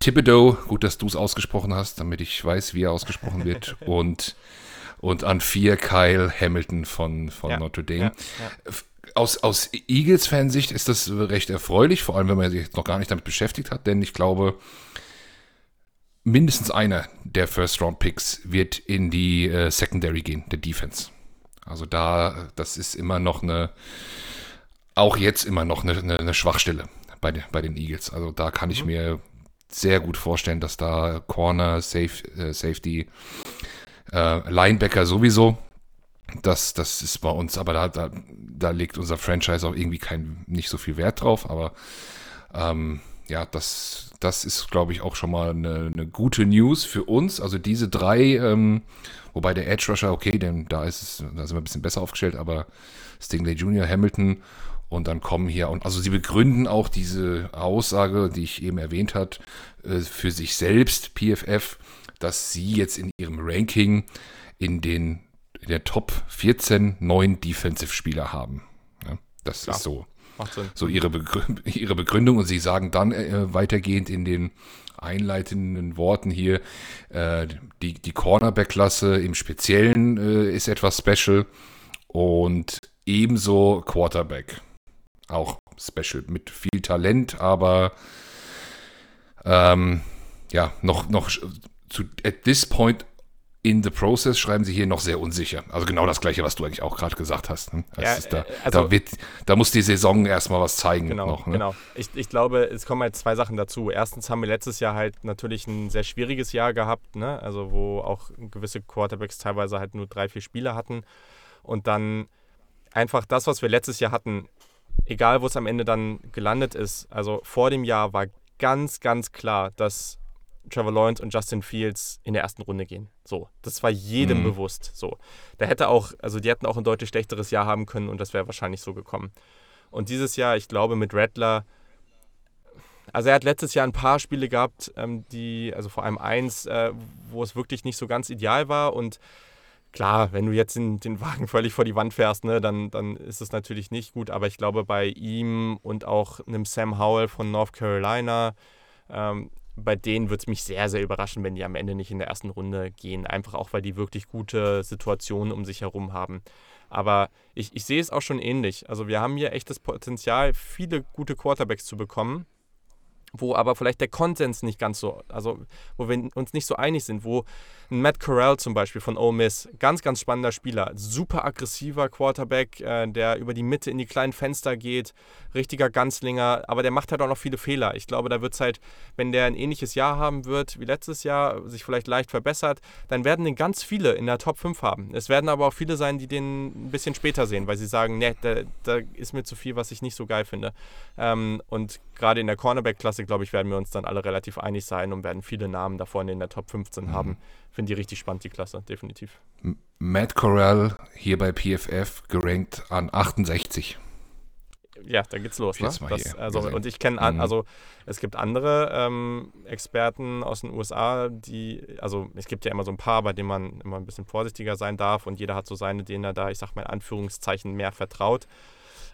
Thibodeau, gut, dass du es ausgesprochen hast, damit ich weiß, wie er ausgesprochen wird, und, und an 4 Kyle Hamilton von, von ja, Notre Dame. Ja, ja aus, aus Eagles-Fansicht ist das recht erfreulich, vor allem wenn man sich jetzt noch gar nicht damit beschäftigt hat, denn ich glaube, mindestens einer der First-Round-Picks wird in die äh, Secondary gehen, der Defense. Also da, das ist immer noch eine, auch jetzt immer noch eine, eine, eine Schwachstelle bei, de, bei den Eagles. Also da kann ich mhm. mir sehr gut vorstellen, dass da Corner, Safe, äh, Safety, äh, Linebacker sowieso das, das ist bei uns, aber da, da, da legt unser Franchise auch irgendwie kein, nicht so viel Wert drauf. Aber ähm, ja, das, das ist, glaube ich, auch schon mal eine, eine, gute News für uns. Also diese drei, ähm, wobei der Edge Rusher, okay, denn da ist es, da sind wir ein bisschen besser aufgestellt, aber Stingley Jr., Hamilton und dann kommen hier, und also sie begründen auch diese Aussage, die ich eben erwähnt hat, äh, für sich selbst, PFF, dass sie jetzt in ihrem Ranking in den in der Top 14 neun Defensive-Spieler haben. Ja, das Klar. ist so, so ihre, Begrü ihre Begründung. Und sie sagen dann äh, weitergehend in den einleitenden Worten hier, äh, die, die Cornerback-Klasse im Speziellen äh, ist etwas special und ebenso Quarterback. Auch special mit viel Talent, aber ähm, ja, noch, noch zu, at this point in the process schreiben sie hier noch sehr unsicher. Also genau das gleiche, was du eigentlich auch gerade gesagt hast. Ne? Ja, da, also, da, wird, da, muss die Saison erstmal was zeigen. Genau, noch, ne? genau. Ich, ich, glaube, es kommen halt zwei Sachen dazu. Erstens haben wir letztes Jahr halt natürlich ein sehr schwieriges Jahr gehabt, ne? also wo auch gewisse Quarterbacks teilweise halt nur drei, vier Spiele hatten. Und dann einfach das, was wir letztes Jahr hatten, egal wo es am Ende dann gelandet ist, also vor dem Jahr war ganz, ganz klar, dass Trevor Lawrence und Justin Fields in der ersten Runde gehen. So, das war jedem mhm. bewusst. So, da hätte auch, also die hätten auch ein deutlich schlechteres Jahr haben können und das wäre wahrscheinlich so gekommen. Und dieses Jahr, ich glaube, mit Rattler, also er hat letztes Jahr ein paar Spiele gehabt, ähm, die, also vor allem eins, äh, wo es wirklich nicht so ganz ideal war und klar, wenn du jetzt den, den Wagen völlig vor die Wand fährst, ne, dann, dann ist es natürlich nicht gut. Aber ich glaube, bei ihm und auch einem Sam Howell von North Carolina, ähm, bei denen würde es mich sehr, sehr überraschen, wenn die am Ende nicht in der ersten Runde gehen. Einfach auch, weil die wirklich gute Situationen um sich herum haben. Aber ich, ich sehe es auch schon ähnlich. Also wir haben hier echt das Potenzial, viele gute Quarterbacks zu bekommen wo aber vielleicht der Konsens nicht ganz so, also wo wir uns nicht so einig sind, wo Matt Corral zum Beispiel von Ole Miss, ganz, ganz spannender Spieler, super aggressiver Quarterback, äh, der über die Mitte in die kleinen Fenster geht, richtiger Ganzlinger, aber der macht halt auch noch viele Fehler. Ich glaube, da wird es halt, wenn der ein ähnliches Jahr haben wird wie letztes Jahr, sich vielleicht leicht verbessert, dann werden den ganz viele in der Top 5 haben. Es werden aber auch viele sein, die den ein bisschen später sehen, weil sie sagen, ne, da, da ist mir zu viel, was ich nicht so geil finde. Ähm, und gerade in der Cornerback-Klasse, glaube ich, werden wir uns dann alle relativ einig sein und werden viele Namen da vorne in der Top 15 mhm. haben. Finde die richtig spannend, die Klasse, definitiv. Matt Corral hier bei PFF gerankt an 68 ja, da geht's los. Ne? Das, also, und ich kenne, mhm. also es gibt andere ähm, Experten aus den USA, die, also es gibt ja immer so ein paar, bei denen man immer ein bisschen vorsichtiger sein darf und jeder hat so seine, denen er da, ich sag mal in Anführungszeichen, mehr vertraut.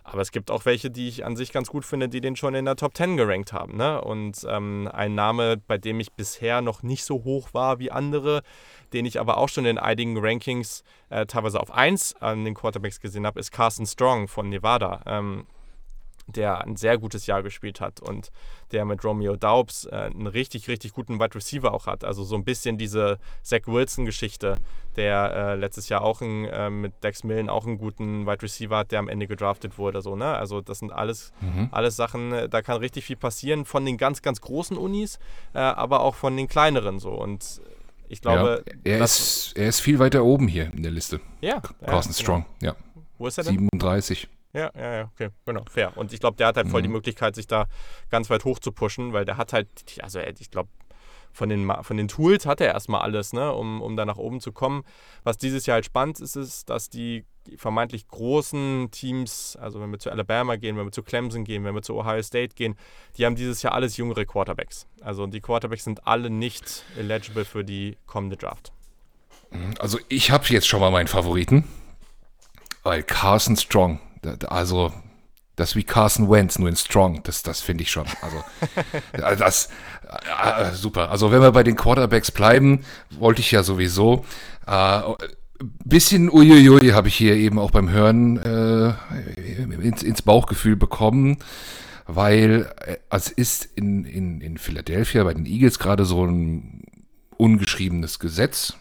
Aber es gibt auch welche, die ich an sich ganz gut finde, die den schon in der Top 10 gerankt haben. Ne? Und ähm, ein Name, bei dem ich bisher noch nicht so hoch war wie andere, den ich aber auch schon in einigen Rankings äh, teilweise auf 1 an den Quarterbacks gesehen habe, ist Carson Strong von Nevada. Ähm, der ein sehr gutes Jahr gespielt hat und der mit Romeo Daubs äh, einen richtig, richtig guten Wide Receiver auch hat. Also so ein bisschen diese Zach Wilson-Geschichte, der äh, letztes Jahr auch ein, äh, mit Dex Millen auch einen guten Wide Receiver hat, der am Ende gedraftet wurde. So, ne? Also das sind alles, mhm. alles Sachen, äh, da kann richtig viel passieren von den ganz, ganz großen Unis, äh, aber auch von den kleineren so. Und ich glaube. Ja, er, ist, er ist viel weiter oben hier in der Liste. Ja. Carson ja, Strong, ja. Wo ist er denn? 37. Ja, ja, ja, okay, genau, fair. Und ich glaube, der hat halt voll die mhm. Möglichkeit, sich da ganz weit hoch zu pushen, weil der hat halt, also ich glaube, von den, von den Tools hat er erstmal alles, ne, um, um da nach oben zu kommen. Was dieses Jahr halt spannend ist, ist, dass die vermeintlich großen Teams, also wenn wir zu Alabama gehen, wenn wir zu Clemson gehen, wenn wir zu Ohio State gehen, die haben dieses Jahr alles jüngere Quarterbacks. Also die Quarterbacks sind alle nicht eligible für die kommende Draft. Mhm, also ich habe jetzt schon mal meinen Favoriten, weil Carson Strong also das wie Carson Wentz, nur in Strong, das, das finde ich schon. Also, das, äh, super. Also, wenn wir bei den Quarterbacks bleiben, wollte ich ja sowieso. Äh, bisschen uiuiui habe ich hier eben auch beim Hören äh, ins, ins Bauchgefühl bekommen, weil äh, es ist in, in, in Philadelphia bei den Eagles gerade so ein ungeschriebenes Gesetz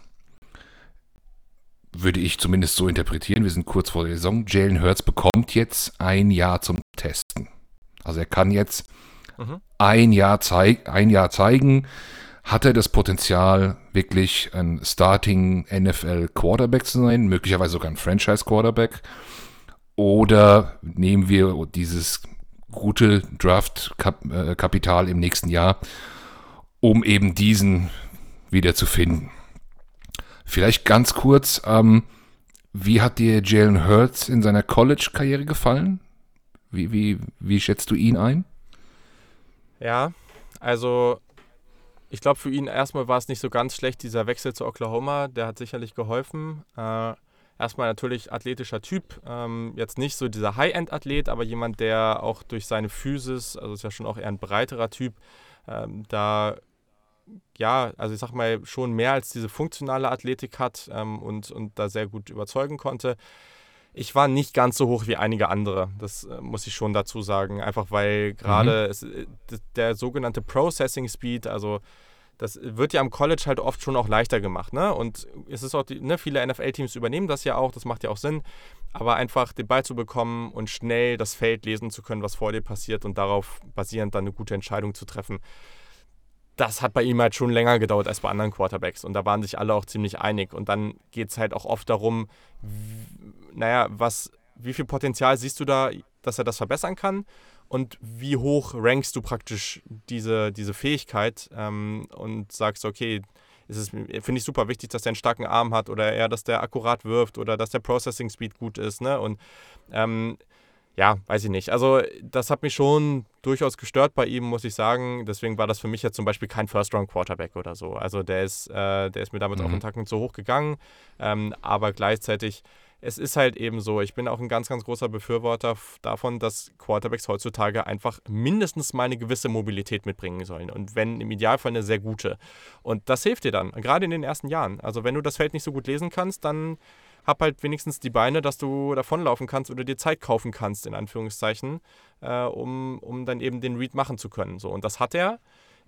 würde ich zumindest so interpretieren. Wir sind kurz vor der Saison. Jalen Hurts bekommt jetzt ein Jahr zum Testen. Also er kann jetzt mhm. ein, Jahr zeig, ein Jahr zeigen, hat er das Potenzial, wirklich ein Starting NFL Quarterback zu sein, möglicherweise sogar ein Franchise Quarterback. Oder nehmen wir dieses gute Draft-Kapital im nächsten Jahr, um eben diesen wieder zu finden. Vielleicht ganz kurz, ähm, wie hat dir Jalen Hurts in seiner College-Karriere gefallen? Wie, wie, wie schätzt du ihn ein? Ja, also ich glaube, für ihn erstmal war es nicht so ganz schlecht, dieser Wechsel zu Oklahoma. Der hat sicherlich geholfen. Äh, erstmal natürlich athletischer Typ. Ähm, jetzt nicht so dieser High-End-Athlet, aber jemand, der auch durch seine Physis, also ist ja schon auch eher ein breiterer Typ, ähm, da ja, also ich sag mal, schon mehr als diese funktionale Athletik hat ähm, und, und da sehr gut überzeugen konnte. Ich war nicht ganz so hoch wie einige andere, das äh, muss ich schon dazu sagen. Einfach weil gerade mhm. Der sogenannte Processing Speed, also das wird ja am College halt oft schon auch leichter gemacht. Ne? Und es ist auch, die, ne, viele NFL-Teams übernehmen das ja auch, das macht ja auch Sinn. Aber einfach den Ball zu bekommen und schnell das Feld lesen zu können, was vor dir passiert und darauf basierend dann eine gute Entscheidung zu treffen das hat bei ihm halt schon länger gedauert als bei anderen Quarterbacks. Und da waren sich alle auch ziemlich einig. Und dann geht es halt auch oft darum, naja, was, wie viel Potenzial siehst du da, dass er das verbessern kann? Und wie hoch rankst du praktisch diese, diese Fähigkeit ähm, und sagst, okay, finde ich super wichtig, dass der einen starken Arm hat oder eher, dass der akkurat wirft oder dass der Processing Speed gut ist. Ne? Und ähm, ja, weiß ich nicht. Also, das hat mich schon durchaus gestört bei ihm, muss ich sagen. Deswegen war das für mich jetzt zum Beispiel kein First-Round-Quarterback oder so. Also, der ist, äh, der ist mir damit mhm. auch einen Tacken zu hoch gegangen. Ähm, aber gleichzeitig, es ist halt eben so, ich bin auch ein ganz, ganz großer Befürworter davon, dass Quarterbacks heutzutage einfach mindestens mal eine gewisse Mobilität mitbringen sollen. Und wenn im Idealfall eine sehr gute. Und das hilft dir dann, gerade in den ersten Jahren. Also, wenn du das Feld nicht so gut lesen kannst, dann hab halt wenigstens die Beine, dass du davonlaufen kannst oder dir Zeit kaufen kannst, in Anführungszeichen, äh, um, um dann eben den Read machen zu können. So, und das hat er.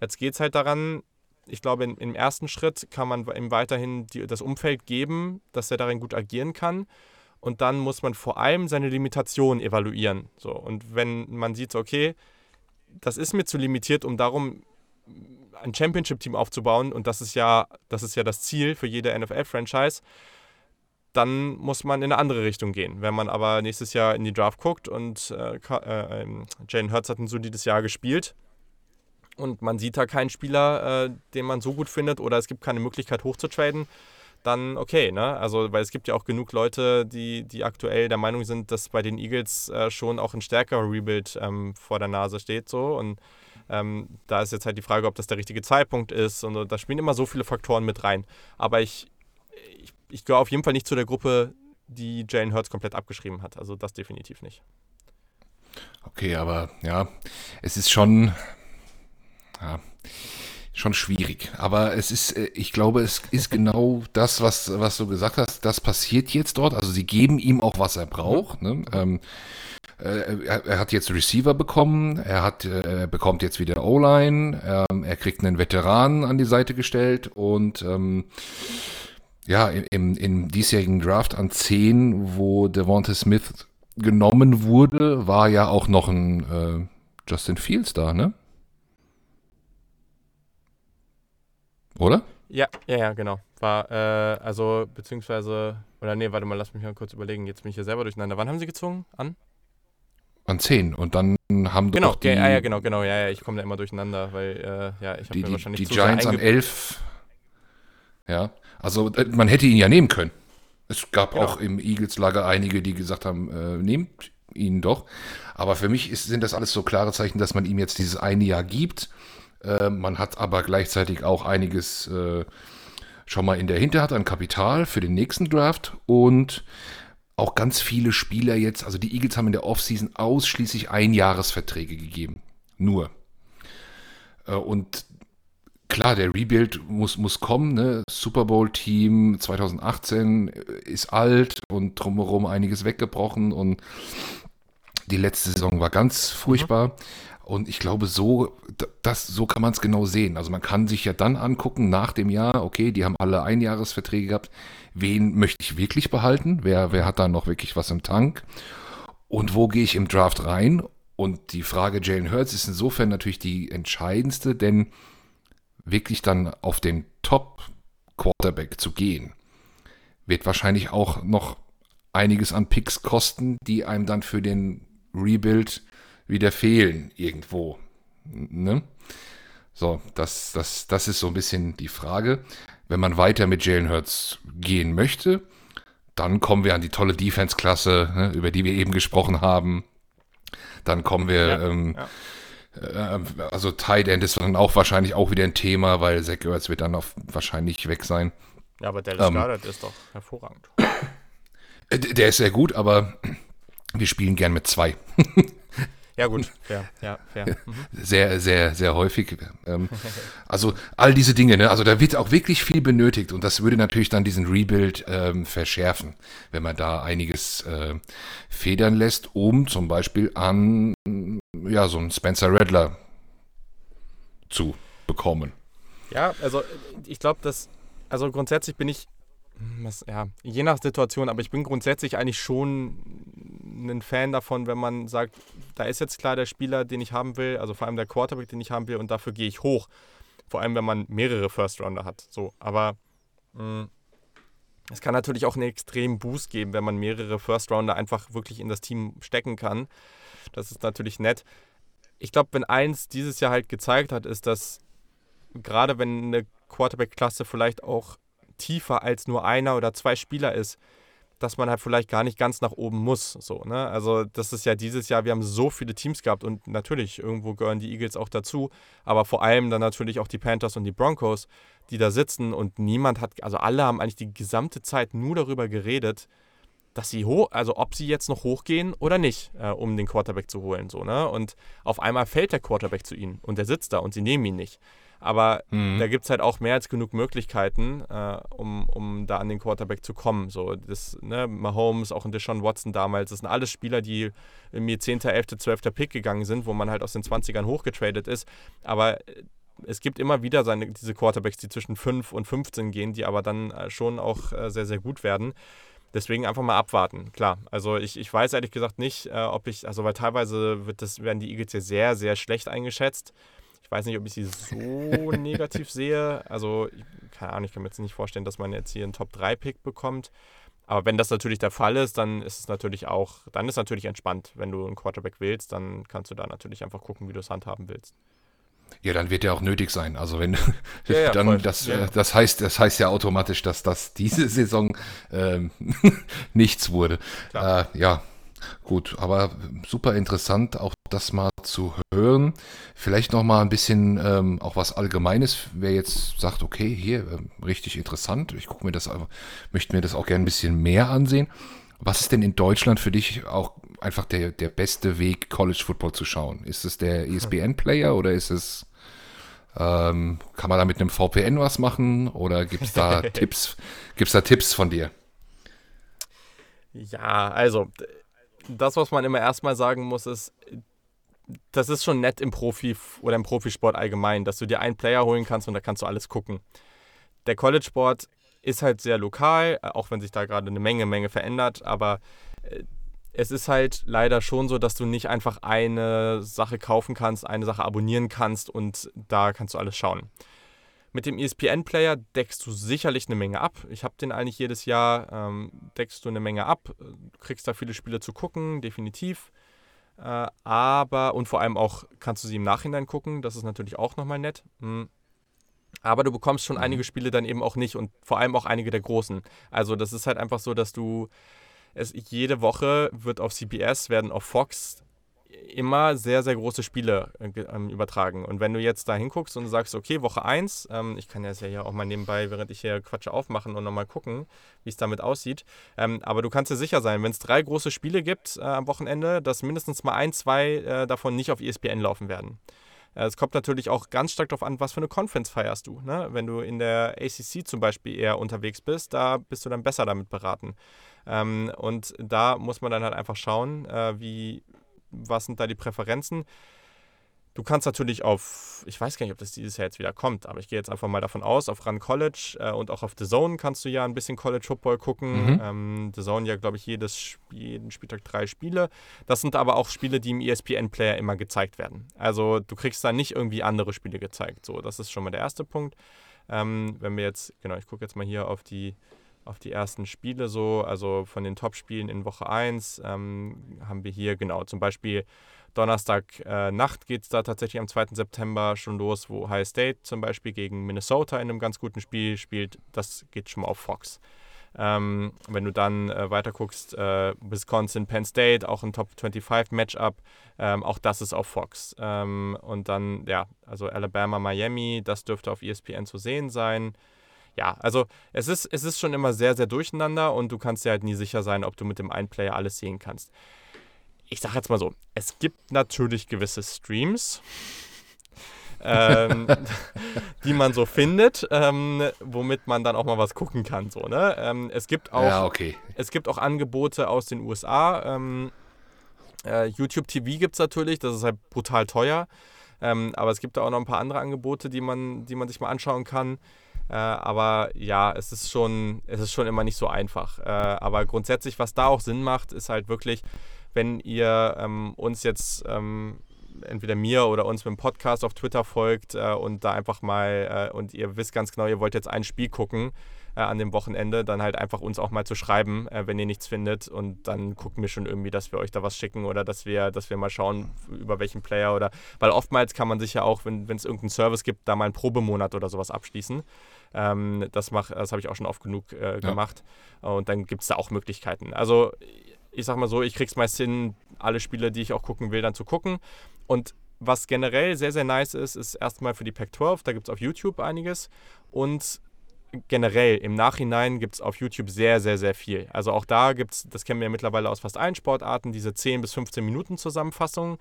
Jetzt geht es halt daran, ich glaube, in, im ersten Schritt kann man ihm weiterhin die, das Umfeld geben, dass er darin gut agieren kann. Und dann muss man vor allem seine Limitation evaluieren. So, und wenn man sieht, okay, das ist mir zu limitiert, um darum ein Championship-Team aufzubauen, und das ist ja, das ist ja das Ziel für jede NFL-Franchise, dann muss man in eine andere Richtung gehen. Wenn man aber nächstes Jahr in die Draft guckt und äh, äh, ähm, Jalen Hurts hat ein solides Jahr gespielt und man sieht da keinen Spieler, äh, den man so gut findet oder es gibt keine Möglichkeit hochzutraden, dann okay, ne? Also, weil es gibt ja auch genug Leute, die, die aktuell der Meinung sind, dass bei den Eagles äh, schon auch ein stärkerer Rebuild ähm, vor der Nase steht, so und ähm, da ist jetzt halt die Frage, ob das der richtige Zeitpunkt ist und da spielen immer so viele Faktoren mit rein. Aber ich, ich ich gehöre auf jeden Fall nicht zu der Gruppe, die Jane Hurts komplett abgeschrieben hat. Also das definitiv nicht. Okay, aber ja, es ist schon, ja, schon schwierig. Aber es ist, äh, ich glaube, es ist genau das, was, was du gesagt hast. Das passiert jetzt dort. Also sie geben ihm auch, was er braucht. Ne? Ähm, äh, er, hat jetzt Receiver bekommen, er hat, äh, bekommt jetzt wieder O-Line, ähm, er kriegt einen Veteran an die Seite gestellt und ähm, ja, im, im diesjährigen Draft an 10, wo Devonta Smith genommen wurde, war ja auch noch ein äh, Justin Fields da, ne? Oder? Ja, ja, ja, genau. War, äh, also, beziehungsweise, oder nee, warte mal, lass mich mal kurz überlegen. Jetzt bin ich hier selber durcheinander. Wann haben sie gezogen? An? An 10. Und dann haben genau, die... Ja, ja, genau, genau. Ja, ja, ich komme da immer durcheinander, weil, äh, ja, ich habe mir wahrscheinlich Die Giants an 11. Ja, also äh, man hätte ihn ja nehmen können. Es gab ja. auch im Eagles-Lager einige, die gesagt haben, äh, nehmt ihn doch. Aber für mich ist, sind das alles so klare Zeichen, dass man ihm jetzt dieses eine Jahr gibt. Äh, man hat aber gleichzeitig auch einiges äh, schon mal in der Hinterhand an Kapital für den nächsten Draft und auch ganz viele Spieler jetzt, also die Eagles haben in der Offseason ausschließlich Einjahresverträge gegeben. Nur. Äh, und klar, der Rebuild muss, muss kommen. Ne? Super Bowl-Team 2018 ist alt und drumherum einiges weggebrochen und die letzte Saison war ganz furchtbar. Mhm. Und ich glaube, so, das, so kann man es genau sehen. Also man kann sich ja dann angucken nach dem Jahr, okay, die haben alle Einjahresverträge gehabt. Wen möchte ich wirklich behalten? Wer, wer hat da noch wirklich was im Tank? Und wo gehe ich im Draft rein? Und die Frage Jalen Hurts ist insofern natürlich die entscheidendste, denn wirklich dann auf den Top-Quarterback zu gehen, wird wahrscheinlich auch noch einiges an Picks kosten, die einem dann für den Rebuild wieder fehlen irgendwo. Ne? So, das, das, das ist so ein bisschen die Frage. Wenn man weiter mit Jalen Hurts gehen möchte, dann kommen wir an die tolle Defense-Klasse, ne, über die wir eben gesprochen haben. Dann kommen wir ja, ähm, ja. Äh, also Tight End ist dann auch wahrscheinlich auch wieder ein Thema, weil Zach Ertz wird dann auch wahrscheinlich weg sein. Ja, aber Dallas ähm, Goddard ist doch hervorragend. Äh, der ist sehr gut, aber wir spielen gern mit zwei. Ja, gut, fair, ja, fair. Mhm. Sehr, sehr, sehr häufig. Ähm, also all diese Dinge, ne? also da wird auch wirklich viel benötigt und das würde natürlich dann diesen Rebuild ähm, verschärfen, wenn man da einiges äh, federn lässt, um zum Beispiel an ja, so einen Spencer Rattler zu bekommen. Ja, also ich glaube, dass, also grundsätzlich bin ich was, ja, je nach Situation, aber ich bin grundsätzlich eigentlich schon ein Fan davon, wenn man sagt, da ist jetzt klar der Spieler, den ich haben will, also vor allem der Quarterback, den ich haben will, und dafür gehe ich hoch. Vor allem, wenn man mehrere First Rounder hat. So, aber mh, mm, es kann natürlich auch einen extremen Boost geben, wenn man mehrere First Rounder einfach wirklich in das Team stecken kann. Das ist natürlich nett. Ich glaube, wenn eins dieses Jahr halt gezeigt hat, ist, dass gerade wenn eine Quarterback-Klasse vielleicht auch tiefer als nur einer oder zwei Spieler ist, dass man halt vielleicht gar nicht ganz nach oben muss. So, ne? Also das ist ja dieses Jahr, wir haben so viele Teams gehabt und natürlich, irgendwo gehören die Eagles auch dazu, aber vor allem dann natürlich auch die Panthers und die Broncos, die da sitzen und niemand hat, also alle haben eigentlich die gesamte Zeit nur darüber geredet, dass sie hoch, also ob sie jetzt noch hochgehen oder nicht, äh, um den Quarterback zu holen. So, ne? Und auf einmal fällt der Quarterback zu ihnen und der sitzt da und sie nehmen ihn nicht. Aber mhm. da gibt es halt auch mehr als genug Möglichkeiten, äh, um, um da an den Quarterback zu kommen. So, das, ne, Mahomes, auch in Deshaun Watson damals, das sind alles Spieler, die mir 10., 11., 12. Pick gegangen sind, wo man halt aus den 20ern hochgetradet ist. Aber äh, es gibt immer wieder seine, diese Quarterbacks, die zwischen 5 und 15 gehen, die aber dann äh, schon auch äh, sehr, sehr gut werden. Deswegen einfach mal abwarten. Klar, also ich, ich weiß ehrlich gesagt nicht, ob ich, also weil teilweise wird das, werden die Eagles ja sehr, sehr schlecht eingeschätzt. Ich weiß nicht, ob ich sie so negativ sehe. Also, keine Ahnung, ich kann mir jetzt nicht vorstellen, dass man jetzt hier einen Top-3-Pick bekommt. Aber wenn das natürlich der Fall ist, dann ist es natürlich auch, dann ist natürlich entspannt. Wenn du einen Quarterback willst, dann kannst du da natürlich einfach gucken, wie du es handhaben willst. Ja, dann wird der auch nötig sein. Also wenn ja, ja, dann das, ja. das heißt, das heißt ja automatisch, dass das diese Saison ähm, nichts wurde. Äh, ja, Gut, aber super interessant, auch das mal zu hören. Vielleicht noch mal ein bisschen ähm, auch was Allgemeines. Wer jetzt sagt, okay, hier äh, richtig interessant, ich gucke mir das, möchte mir das auch gerne ein bisschen mehr ansehen. Was ist denn in Deutschland für dich auch einfach der, der beste Weg, College Football zu schauen? Ist es der ESPN-Player oder ist es ähm, kann man da mit einem VPN was machen oder gibt es da Tipps? Gibt es da Tipps von dir? Ja, also das, was man immer erstmal sagen muss, ist, das ist schon nett im Profi oder im Profisport allgemein, dass du dir einen Player holen kannst und da kannst du alles gucken. Der College-Sport ist halt sehr lokal, auch wenn sich da gerade eine Menge, Menge verändert, aber äh, es ist halt leider schon so, dass du nicht einfach eine Sache kaufen kannst, eine Sache abonnieren kannst und da kannst du alles schauen. Mit dem ESPN-Player deckst du sicherlich eine Menge ab. Ich habe den eigentlich jedes Jahr, ähm, deckst du eine Menge ab, kriegst da viele Spiele zu gucken, definitiv. Äh, aber, und vor allem auch kannst du sie im Nachhinein gucken, das ist natürlich auch nochmal nett. Hm. Aber du bekommst schon mhm. einige Spiele dann eben auch nicht und vor allem auch einige der großen. Also das ist halt einfach so, dass du es jede Woche wird auf CBS, werden auf Fox immer sehr, sehr große Spiele äh, ähm, übertragen. Und wenn du jetzt da hinguckst und sagst, okay, Woche 1, ähm, ich kann das ja hier auch mal nebenbei, während ich hier Quatsche aufmachen und nochmal gucken, wie es damit aussieht. Ähm, aber du kannst dir sicher sein, wenn es drei große Spiele gibt äh, am Wochenende, dass mindestens mal ein, zwei äh, davon nicht auf ESPN laufen werden. Äh, es kommt natürlich auch ganz stark darauf an, was für eine Conference feierst du. Ne? Wenn du in der ACC zum Beispiel eher unterwegs bist, da bist du dann besser damit beraten. Ähm, und da muss man dann halt einfach schauen, äh, wie, was sind da die Präferenzen? Du kannst natürlich auf, ich weiß gar nicht, ob das dieses Jahr jetzt wieder kommt, aber ich gehe jetzt einfach mal davon aus, auf Run College äh, und auch auf The Zone kannst du ja ein bisschen College Football gucken. Mhm. Ähm, The Zone ja, glaube ich, jedes, jeden Spieltag drei Spiele. Das sind aber auch Spiele, die im ESPN-Player immer gezeigt werden. Also du kriegst da nicht irgendwie andere Spiele gezeigt. So, das ist schon mal der erste Punkt. Ähm, wenn wir jetzt, genau, ich gucke jetzt mal hier auf die auf die ersten Spiele so, also von den Top-Spielen in Woche 1 ähm, haben wir hier genau zum Beispiel Donnerstag äh, Nacht geht es da tatsächlich am 2. September schon los, wo Ohio State zum Beispiel gegen Minnesota in einem ganz guten Spiel spielt. Das geht schon mal auf Fox. Ähm, wenn du dann äh, weiter guckst, äh, Wisconsin, Penn State, auch ein Top 25 Matchup, ähm, auch das ist auf Fox. Ähm, und dann, ja, also Alabama, Miami, das dürfte auf ESPN zu sehen sein ja, also es ist, es ist schon immer sehr, sehr durcheinander und du kannst dir halt nie sicher sein, ob du mit dem einen Player alles sehen kannst. Ich sag jetzt mal so, es gibt natürlich gewisse Streams, ähm, die man so findet, ähm, womit man dann auch mal was gucken kann. So, ne? Ähm, es, gibt auch, ja, okay. es gibt auch Angebote aus den USA. Ähm, äh, YouTube TV gibt es natürlich, das ist halt brutal teuer. Ähm, aber es gibt da auch noch ein paar andere Angebote, die man, die man sich mal anschauen kann. Äh, aber ja, es ist schon, es ist schon immer nicht so einfach. Äh, aber grundsätzlich, was da auch Sinn macht, ist halt wirklich, wenn ihr ähm, uns jetzt ähm, entweder mir oder uns mit dem Podcast auf Twitter folgt äh, und da einfach mal äh, und ihr wisst ganz genau, ihr wollt jetzt ein Spiel gucken, äh, an dem Wochenende, dann halt einfach uns auch mal zu schreiben, äh, wenn ihr nichts findet. Und dann gucken wir schon irgendwie, dass wir euch da was schicken oder dass wir, dass wir mal schauen, über welchen Player oder weil oftmals kann man sich ja auch, wenn es irgendeinen Service gibt, da mal einen Probemonat oder sowas abschließen. Ähm, das das habe ich auch schon oft genug äh, gemacht. Ja. Und dann gibt es da auch Möglichkeiten. Also ich sag mal so, ich krieg's meist hin, alle Spiele, die ich auch gucken will, dann zu gucken. Und was generell sehr, sehr nice ist, ist erstmal für die Pac-12, da gibt es auf YouTube einiges. Und generell im Nachhinein gibt es auf YouTube sehr, sehr, sehr viel. Also auch da gibt es, das kennen wir ja mittlerweile aus fast allen Sportarten, diese 10 bis 15 Minuten Zusammenfassungen,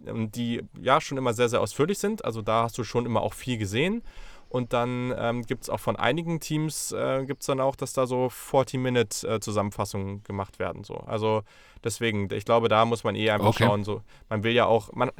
die ja schon immer sehr, sehr ausführlich sind. Also da hast du schon immer auch viel gesehen. Und dann ähm, gibt es auch von einigen Teams, äh, gibt es dann auch, dass da so 40-Minute-Zusammenfassungen äh, gemacht werden. So. Also deswegen, ich glaube, da muss man eh einfach okay. schauen. So. Man will ja auch, man,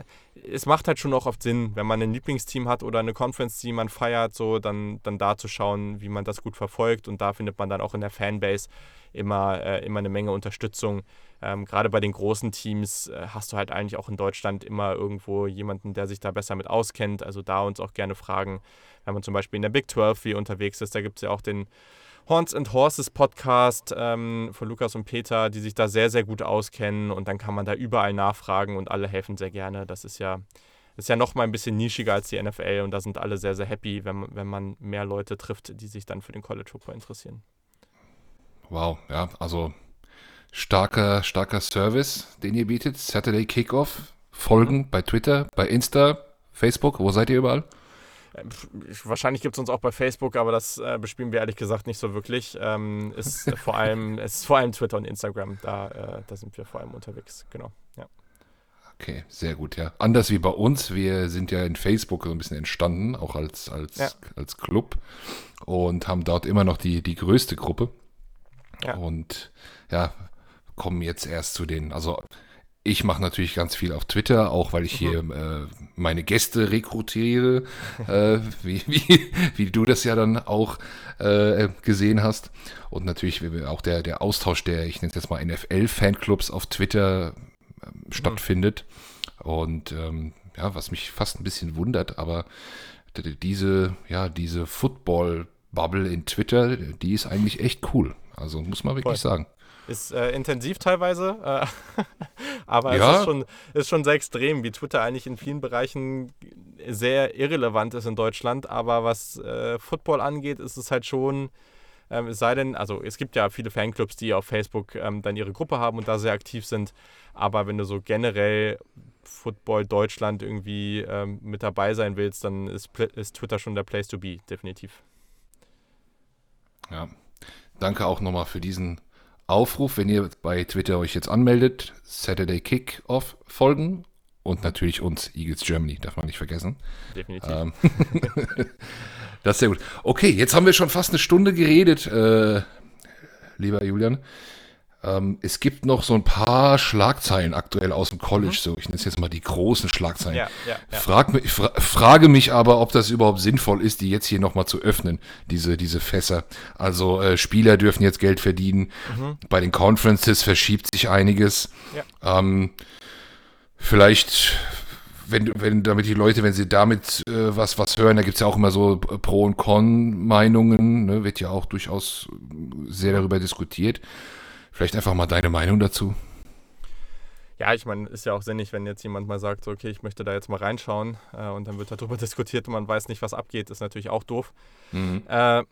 es macht halt schon auch oft Sinn, wenn man ein Lieblingsteam hat oder eine Conference, die man feiert, so, dann, dann da zu schauen, wie man das gut verfolgt. Und da findet man dann auch in der Fanbase immer, äh, immer eine Menge Unterstützung. Ähm, Gerade bei den großen Teams äh, hast du halt eigentlich auch in Deutschland immer irgendwo jemanden, der sich da besser mit auskennt. Also da uns auch gerne fragen, wenn man zum Beispiel in der Big 12 wie unterwegs ist, da gibt es ja auch den Horns and Horses Podcast ähm, von Lukas und Peter, die sich da sehr, sehr gut auskennen und dann kann man da überall nachfragen und alle helfen sehr gerne. Das ist ja, ist ja noch mal ein bisschen nischiger als die NFL und da sind alle sehr, sehr happy, wenn, wenn man mehr Leute trifft, die sich dann für den College Football interessieren. Wow, ja, also starker, starker Service, den ihr bietet. Saturday Kickoff. Folgen mhm. bei Twitter, bei Insta, Facebook. Wo seid ihr überall? Wahrscheinlich gibt es uns auch bei Facebook, aber das äh, bespielen wir ehrlich gesagt nicht so wirklich. Ähm, ist, vor allem, ist vor allem Twitter und Instagram. Da, äh, da sind wir vor allem unterwegs. Genau. Ja. Okay, sehr gut, ja. Anders wie bei uns, wir sind ja in Facebook so ein bisschen entstanden, auch als, als, ja. als Club und haben dort immer noch die, die größte Gruppe. Ja. Und ja, kommen jetzt erst zu den, also ich mache natürlich ganz viel auf Twitter, auch weil ich hier mhm. äh, meine Gäste rekrutiere, äh, wie, wie, wie du das ja dann auch äh, gesehen hast. Und natürlich auch der, der Austausch der, ich nenne es jetzt mal NFL-Fanclubs auf Twitter ähm, stattfindet. Und ähm, ja, was mich fast ein bisschen wundert, aber diese, ja, diese Football-Bubble in Twitter, die ist eigentlich echt cool. Also muss man wirklich Voll. sagen. Ist äh, intensiv teilweise, äh, aber ja. es ist schon, ist schon sehr extrem, wie Twitter eigentlich in vielen Bereichen sehr irrelevant ist in Deutschland. Aber was äh, Football angeht, ist es halt schon, ähm, es sei denn, also es gibt ja viele Fanclubs, die auf Facebook ähm, dann ihre Gruppe haben und da sehr aktiv sind. Aber wenn du so generell Football Deutschland irgendwie ähm, mit dabei sein willst, dann ist, ist Twitter schon der Place to be, definitiv. Ja, danke auch nochmal für diesen Aufruf, wenn ihr bei Twitter euch jetzt anmeldet, Saturday Kickoff folgen und natürlich uns, Eagles Germany, darf man nicht vergessen. Definitiv. Ähm, das ist sehr gut. Okay, jetzt haben wir schon fast eine Stunde geredet, äh, lieber Julian. Ähm, es gibt noch so ein paar Schlagzeilen aktuell aus dem College, mhm. so ich nenne es jetzt mal die großen Schlagzeilen. Ja, ja, ja. Frag mich, fra frage mich aber, ob das überhaupt sinnvoll ist, die jetzt hier nochmal zu öffnen, diese, diese Fässer. Also äh, Spieler dürfen jetzt Geld verdienen. Mhm. Bei den Conferences verschiebt sich einiges. Ähm, vielleicht wenn, wenn damit die Leute, wenn sie damit äh, was, was hören, da gibt es ja auch immer so Pro- und Con-Meinungen, ne, wird ja auch durchaus sehr darüber diskutiert. Vielleicht einfach mal deine Meinung dazu. Ja, ich meine, ist ja auch sinnig, wenn jetzt jemand mal sagt, okay, ich möchte da jetzt mal reinschauen äh, und dann wird darüber diskutiert und man weiß nicht, was abgeht, ist natürlich auch doof. Mhm. Äh,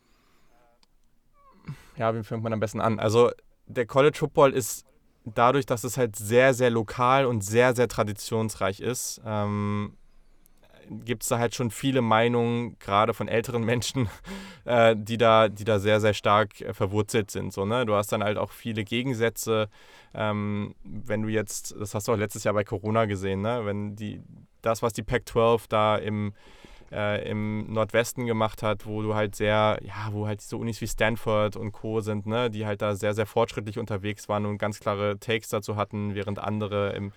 ja, wie fängt man am besten an? Also der College Football ist dadurch, dass es halt sehr, sehr lokal und sehr, sehr traditionsreich ist, ähm, gibt es da halt schon viele Meinungen, gerade von älteren Menschen, äh, die, da, die da sehr, sehr stark äh, verwurzelt sind. So, ne? Du hast dann halt auch viele Gegensätze. Ähm, wenn du jetzt, das hast du auch letztes Jahr bei Corona gesehen, ne? wenn die, das, was die Pac-12 da im, äh, im Nordwesten gemacht hat, wo du halt sehr, ja, wo halt diese Unis wie Stanford und Co. sind, ne? die halt da sehr, sehr fortschrittlich unterwegs waren und ganz klare Takes dazu hatten, während andere im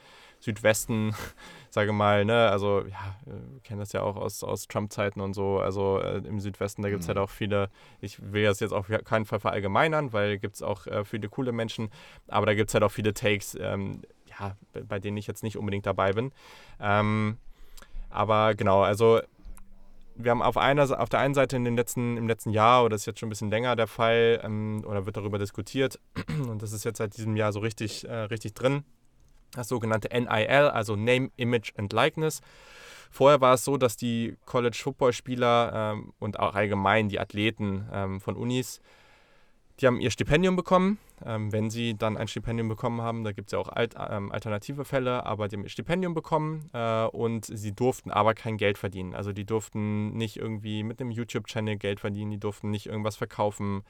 Südwesten, sage mal, ne, also ja, wir kennen das ja auch aus, aus Trump-Zeiten und so, also äh, im Südwesten, da gibt es halt mhm. halt auch viele, ich will das jetzt auf keinen Fall verallgemeinern, weil gibt es auch äh, viele coole Menschen, aber da gibt es halt auch viele Takes, ähm, ja, bei denen ich jetzt nicht unbedingt dabei bin. Ähm, aber genau, also wir haben auf, einer, auf der einen Seite in den letzten, im letzten Jahr, oder das ist jetzt schon ein bisschen länger der Fall, ähm, oder wird darüber diskutiert, und das ist jetzt seit diesem Jahr so richtig, äh, richtig drin, das sogenannte NIL, also Name, Image and Likeness. Vorher war es so, dass die College-Football-Spieler ähm, und auch allgemein die Athleten ähm, von Unis, die haben ihr Stipendium bekommen, ähm, wenn sie dann ein Stipendium bekommen haben. Da gibt es ja auch alt, ähm, alternative Fälle, aber die haben ihr Stipendium bekommen äh, und sie durften aber kein Geld verdienen. Also die durften nicht irgendwie mit einem YouTube-Channel Geld verdienen, die durften nicht irgendwas verkaufen,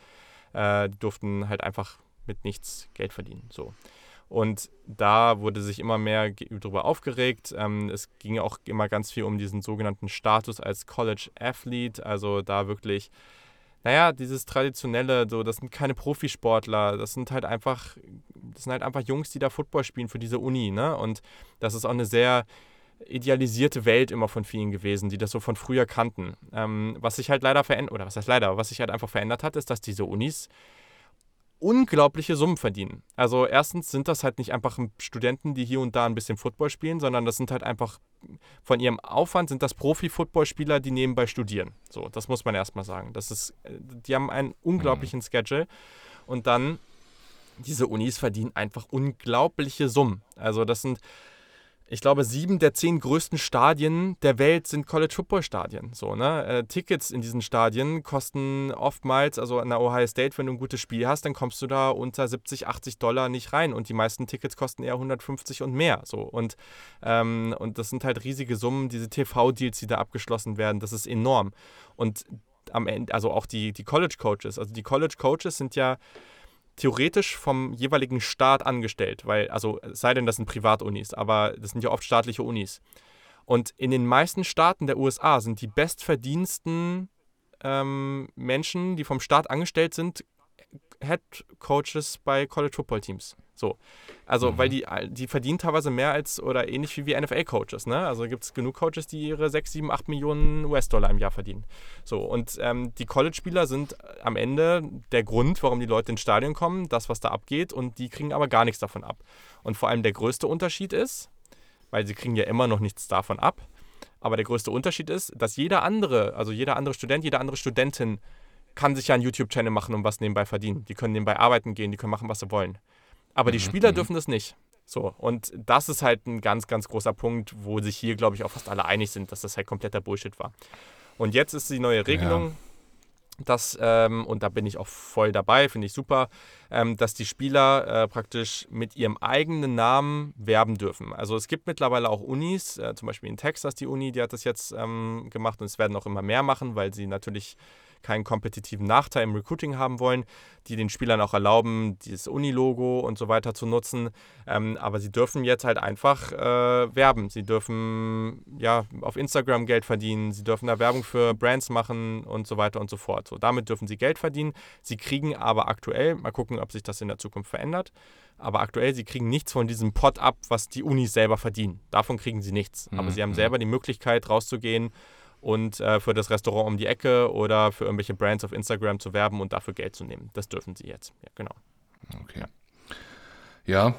äh, die durften halt einfach mit nichts Geld verdienen. So. Und da wurde sich immer mehr darüber aufgeregt. Ähm, es ging auch immer ganz viel um diesen sogenannten Status als College Athlete, also da wirklich naja, dieses traditionelle, so, das sind keine Profisportler, das sind halt einfach, das sind halt einfach Jungs, die da Football spielen für diese Uni, ne? Und das ist auch eine sehr idealisierte Welt immer von vielen gewesen, die das so von früher kannten. Ähm, was sich halt leider verändert, oder was heißt leider, was sich halt einfach verändert hat, ist, dass diese Unis unglaubliche Summen verdienen. Also erstens sind das halt nicht einfach Studenten, die hier und da ein bisschen Football spielen, sondern das sind halt einfach von ihrem Aufwand sind das Profi-Footballspieler, die nebenbei studieren. So, das muss man erstmal sagen. Das ist, die haben einen unglaublichen mhm. Schedule und dann diese Unis verdienen einfach unglaubliche Summen. Also das sind ich glaube, sieben der zehn größten Stadien der Welt sind College-Football-Stadien. So, ne? Äh, Tickets in diesen Stadien kosten oftmals, also an der Ohio State, wenn du ein gutes Spiel hast, dann kommst du da unter 70, 80 Dollar nicht rein. Und die meisten Tickets kosten eher 150 und mehr. So. Und, ähm, und das sind halt riesige Summen, diese TV-Deals, die da abgeschlossen werden, das ist enorm. Und am Ende, also auch die, die College-Coaches, also die College-Coaches sind ja theoretisch vom jeweiligen Staat angestellt, weil, also sei denn, das sind Privatunis, aber das sind ja oft staatliche Unis. Und in den meisten Staaten der USA sind die bestverdiensten ähm, Menschen, die vom Staat angestellt sind, Head Coaches bei College Football Teams. So. Also, mhm. weil die, die verdienen teilweise mehr als oder ähnlich wie, wie NFL-Coaches. Ne? Also gibt es genug Coaches, die ihre 6, 7, 8 Millionen US-Dollar im Jahr verdienen. So, und ähm, die College-Spieler sind am Ende der Grund, warum die Leute ins Stadion kommen, das, was da abgeht, und die kriegen aber gar nichts davon ab. Und vor allem der größte Unterschied ist, weil sie kriegen ja immer noch nichts davon ab, aber der größte Unterschied ist, dass jeder andere, also jeder andere Student, jede andere Studentin kann sich ja einen YouTube-Channel machen und was nebenbei verdienen. Die können nebenbei arbeiten gehen, die können machen, was sie wollen. Aber die mhm, Spieler mhm. dürfen das nicht. So, und das ist halt ein ganz, ganz großer Punkt, wo sich hier, glaube ich, auch fast alle einig sind, dass das halt kompletter Bullshit war. Und jetzt ist die neue Regelung, ja. dass, ähm, und da bin ich auch voll dabei, finde ich super, ähm, dass die Spieler äh, praktisch mit ihrem eigenen Namen werben dürfen. Also es gibt mittlerweile auch Unis, äh, zum Beispiel in Texas die Uni, die hat das jetzt ähm, gemacht und es werden auch immer mehr machen, weil sie natürlich keinen kompetitiven Nachteil im Recruiting haben wollen, die den Spielern auch erlauben, dieses Uni-Logo und so weiter zu nutzen. Ähm, aber sie dürfen jetzt halt einfach äh, werben. Sie dürfen ja auf Instagram Geld verdienen, sie dürfen da Werbung für Brands machen und so weiter und so fort. So, damit dürfen sie Geld verdienen. Sie kriegen aber aktuell, mal gucken, ob sich das in der Zukunft verändert, aber aktuell, sie kriegen nichts von diesem Pot ab, was die Unis selber verdienen. Davon kriegen sie nichts. Aber mhm. sie haben mhm. selber die Möglichkeit, rauszugehen und äh, für das Restaurant um die Ecke oder für irgendwelche Brands auf Instagram zu werben und dafür Geld zu nehmen. Das dürfen sie jetzt. Ja, genau. Okay. Ja,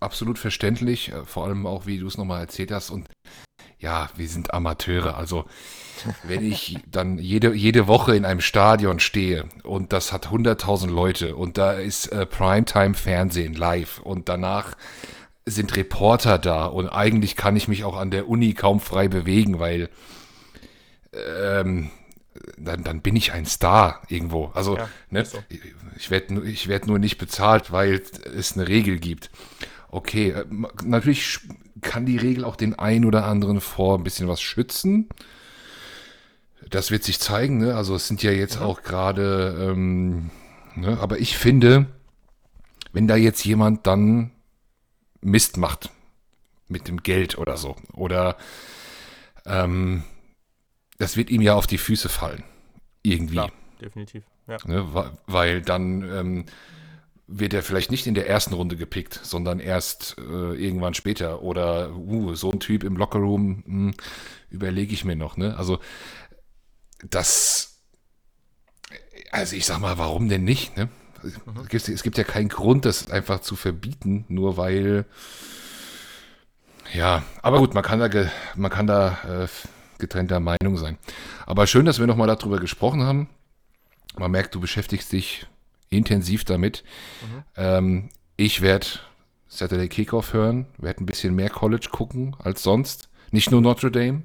absolut verständlich, äh, vor allem auch, wie du es nochmal erzählt hast. Und ja, wir sind Amateure. Also, wenn ich dann jede, jede Woche in einem Stadion stehe und das hat 100.000 Leute und da ist äh, Primetime-Fernsehen live und danach sind Reporter da und eigentlich kann ich mich auch an der Uni kaum frei bewegen, weil ähm, dann, dann bin ich ein Star irgendwo. Also, ja, ne, so. ich werde ich werd nur nicht bezahlt, weil es eine Regel gibt. Okay, äh, natürlich kann die Regel auch den einen oder anderen vor ein bisschen was schützen. Das wird sich zeigen, ne? Also es sind ja jetzt mhm. auch gerade, ähm, ne? aber ich finde, wenn da jetzt jemand dann Mist macht mit dem Geld oder so, oder ähm, das wird ihm ja auf die Füße fallen. Irgendwie. Klar, definitiv. Ja. Ne, weil dann ähm, wird er vielleicht nicht in der ersten Runde gepickt, sondern erst äh, irgendwann später. Oder uh, so ein Typ im Lockerroom hm, überlege ich mir noch. Ne? Also das, also ich sag mal, warum denn nicht? Ne? Mhm. Es, gibt, es gibt ja keinen Grund, das einfach zu verbieten, nur weil ja, aber gut, man kann da, man kann da äh, getrennter Meinung sein. Aber schön, dass wir nochmal darüber gesprochen haben. Man merkt, du beschäftigst dich intensiv damit. Mhm. Ähm, ich werde Saturday Kickoff hören, werde ein bisschen mehr College gucken als sonst. Nicht nur Notre Dame.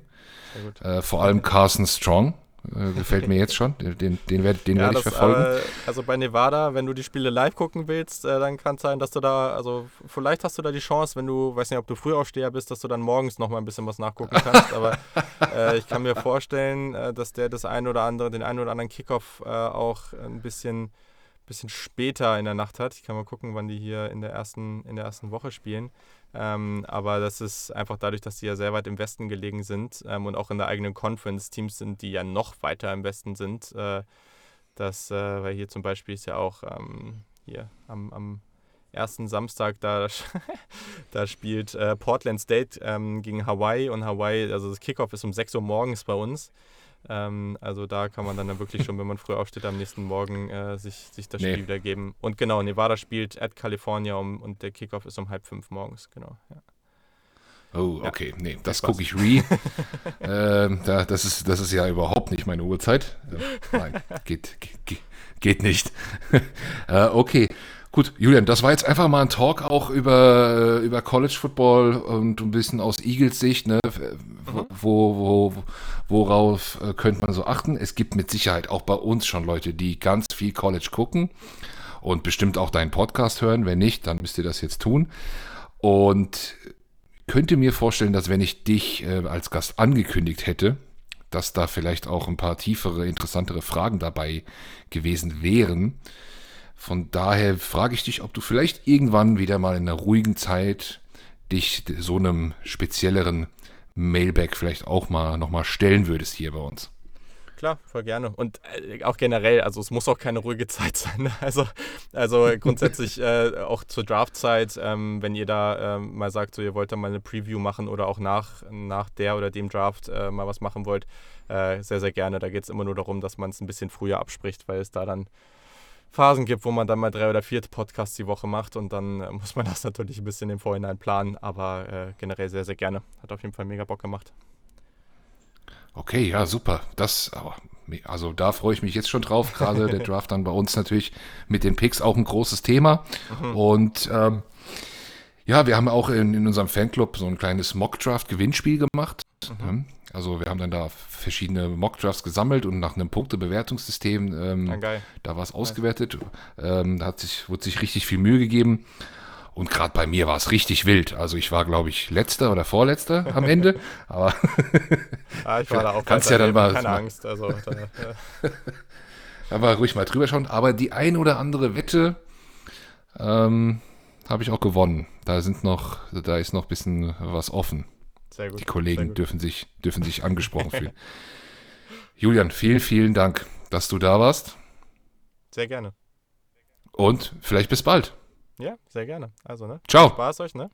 Äh, vor allem Carson Strong. Äh, gefällt mir jetzt schon. Den, den werde den ja, werd ich verfolgen. Äh, also bei Nevada, wenn du die Spiele live gucken willst, äh, dann kann es sein, dass du da, also vielleicht hast du da die Chance, wenn du, weiß nicht, ob du Frühaufsteher bist, dass du dann morgens noch mal ein bisschen was nachgucken kannst. aber äh, ich kann mir vorstellen, äh, dass der das ein oder andere, den einen oder anderen Kickoff auch ein bisschen bisschen später in der Nacht hat. Ich kann mal gucken, wann die hier in der ersten, in der ersten Woche spielen. Ähm, aber das ist einfach dadurch, dass die ja sehr weit im Westen gelegen sind ähm, und auch in der eigenen Conference Teams sind, die ja noch weiter im Westen sind. Äh, das, äh, weil hier zum Beispiel ist ja auch ähm, hier am, am ersten Samstag, da, da spielt äh, Portland State ähm, gegen Hawaii und Hawaii, also das Kickoff ist um 6 Uhr morgens bei uns. Ähm, also da kann man dann wirklich schon, wenn man früh aufsteht, am nächsten Morgen äh, sich, sich das nee. Spiel wieder geben. Und genau, Nevada spielt at California um, und der Kickoff ist um halb fünf morgens, genau. Ja. Oh, okay. Ja. Nee, das gucke ich re. ähm, da, das, ist, das ist ja überhaupt nicht meine Uhrzeit. Äh, nein, geht, geht, geht nicht. äh, okay. Gut, Julian, das war jetzt einfach mal ein Talk auch über, über College Football und ein bisschen aus Eagles Sicht, ne? Mhm. Wo, wo, worauf äh, könnte man so achten? Es gibt mit Sicherheit auch bei uns schon Leute, die ganz viel College gucken und bestimmt auch deinen Podcast hören. Wenn nicht, dann müsst ihr das jetzt tun. Und könnte mir vorstellen, dass wenn ich dich äh, als Gast angekündigt hätte, dass da vielleicht auch ein paar tiefere, interessantere Fragen dabei gewesen wären. Von daher frage ich dich, ob du vielleicht irgendwann wieder mal in einer ruhigen Zeit dich so einem spezielleren Mailback vielleicht auch mal nochmal stellen würdest hier bei uns. Klar, voll gerne. Und äh, auch generell, also es muss auch keine ruhige Zeit sein. Also, also grundsätzlich äh, auch zur Draftzeit, ähm, wenn ihr da ähm, mal sagt, so ihr wollt da mal eine Preview machen oder auch nach, nach der oder dem Draft äh, mal was machen wollt, äh, sehr, sehr gerne. Da geht es immer nur darum, dass man es ein bisschen früher abspricht, weil es da dann Phasen gibt, wo man dann mal drei oder vier Podcasts die Woche macht und dann äh, muss man das natürlich ein bisschen im Vorhinein planen, aber äh, generell sehr, sehr gerne. Hat auf jeden Fall mega Bock gemacht. Okay, ja, super. Das, also da freue ich mich jetzt schon drauf. Gerade der Draft dann bei uns natürlich mit den Picks auch ein großes Thema. Mhm. Und ähm, ja, wir haben auch in, in unserem Fanclub so ein kleines Mock-Draft-Gewinnspiel gemacht. Mhm. Also wir haben dann da verschiedene Mock-Drafts gesammelt und nach einem Punktebewertungssystem, ähm, ja, da war es ausgewertet. Ähm, da hat sich, wurde sich richtig viel Mühe gegeben. Und gerade bei mir war es richtig wild. Also ich war, glaube ich, letzter oder vorletzter am Ende. Aber ah, ich war da auch kannst ja dann mal, keine Angst. Also, da, ja. Aber ruhig mal drüber schauen. Aber die ein oder andere Wette ähm, habe ich auch gewonnen. Da sind noch, da ist noch ein bisschen was offen. Sehr gut. Die Kollegen dürfen sich, dürfen sich angesprochen fühlen. Julian, vielen, vielen Dank, dass du da warst. Sehr gerne. Und vielleicht bis bald. Ja, sehr gerne. Also, ne? Ciao. Spaß euch, ne?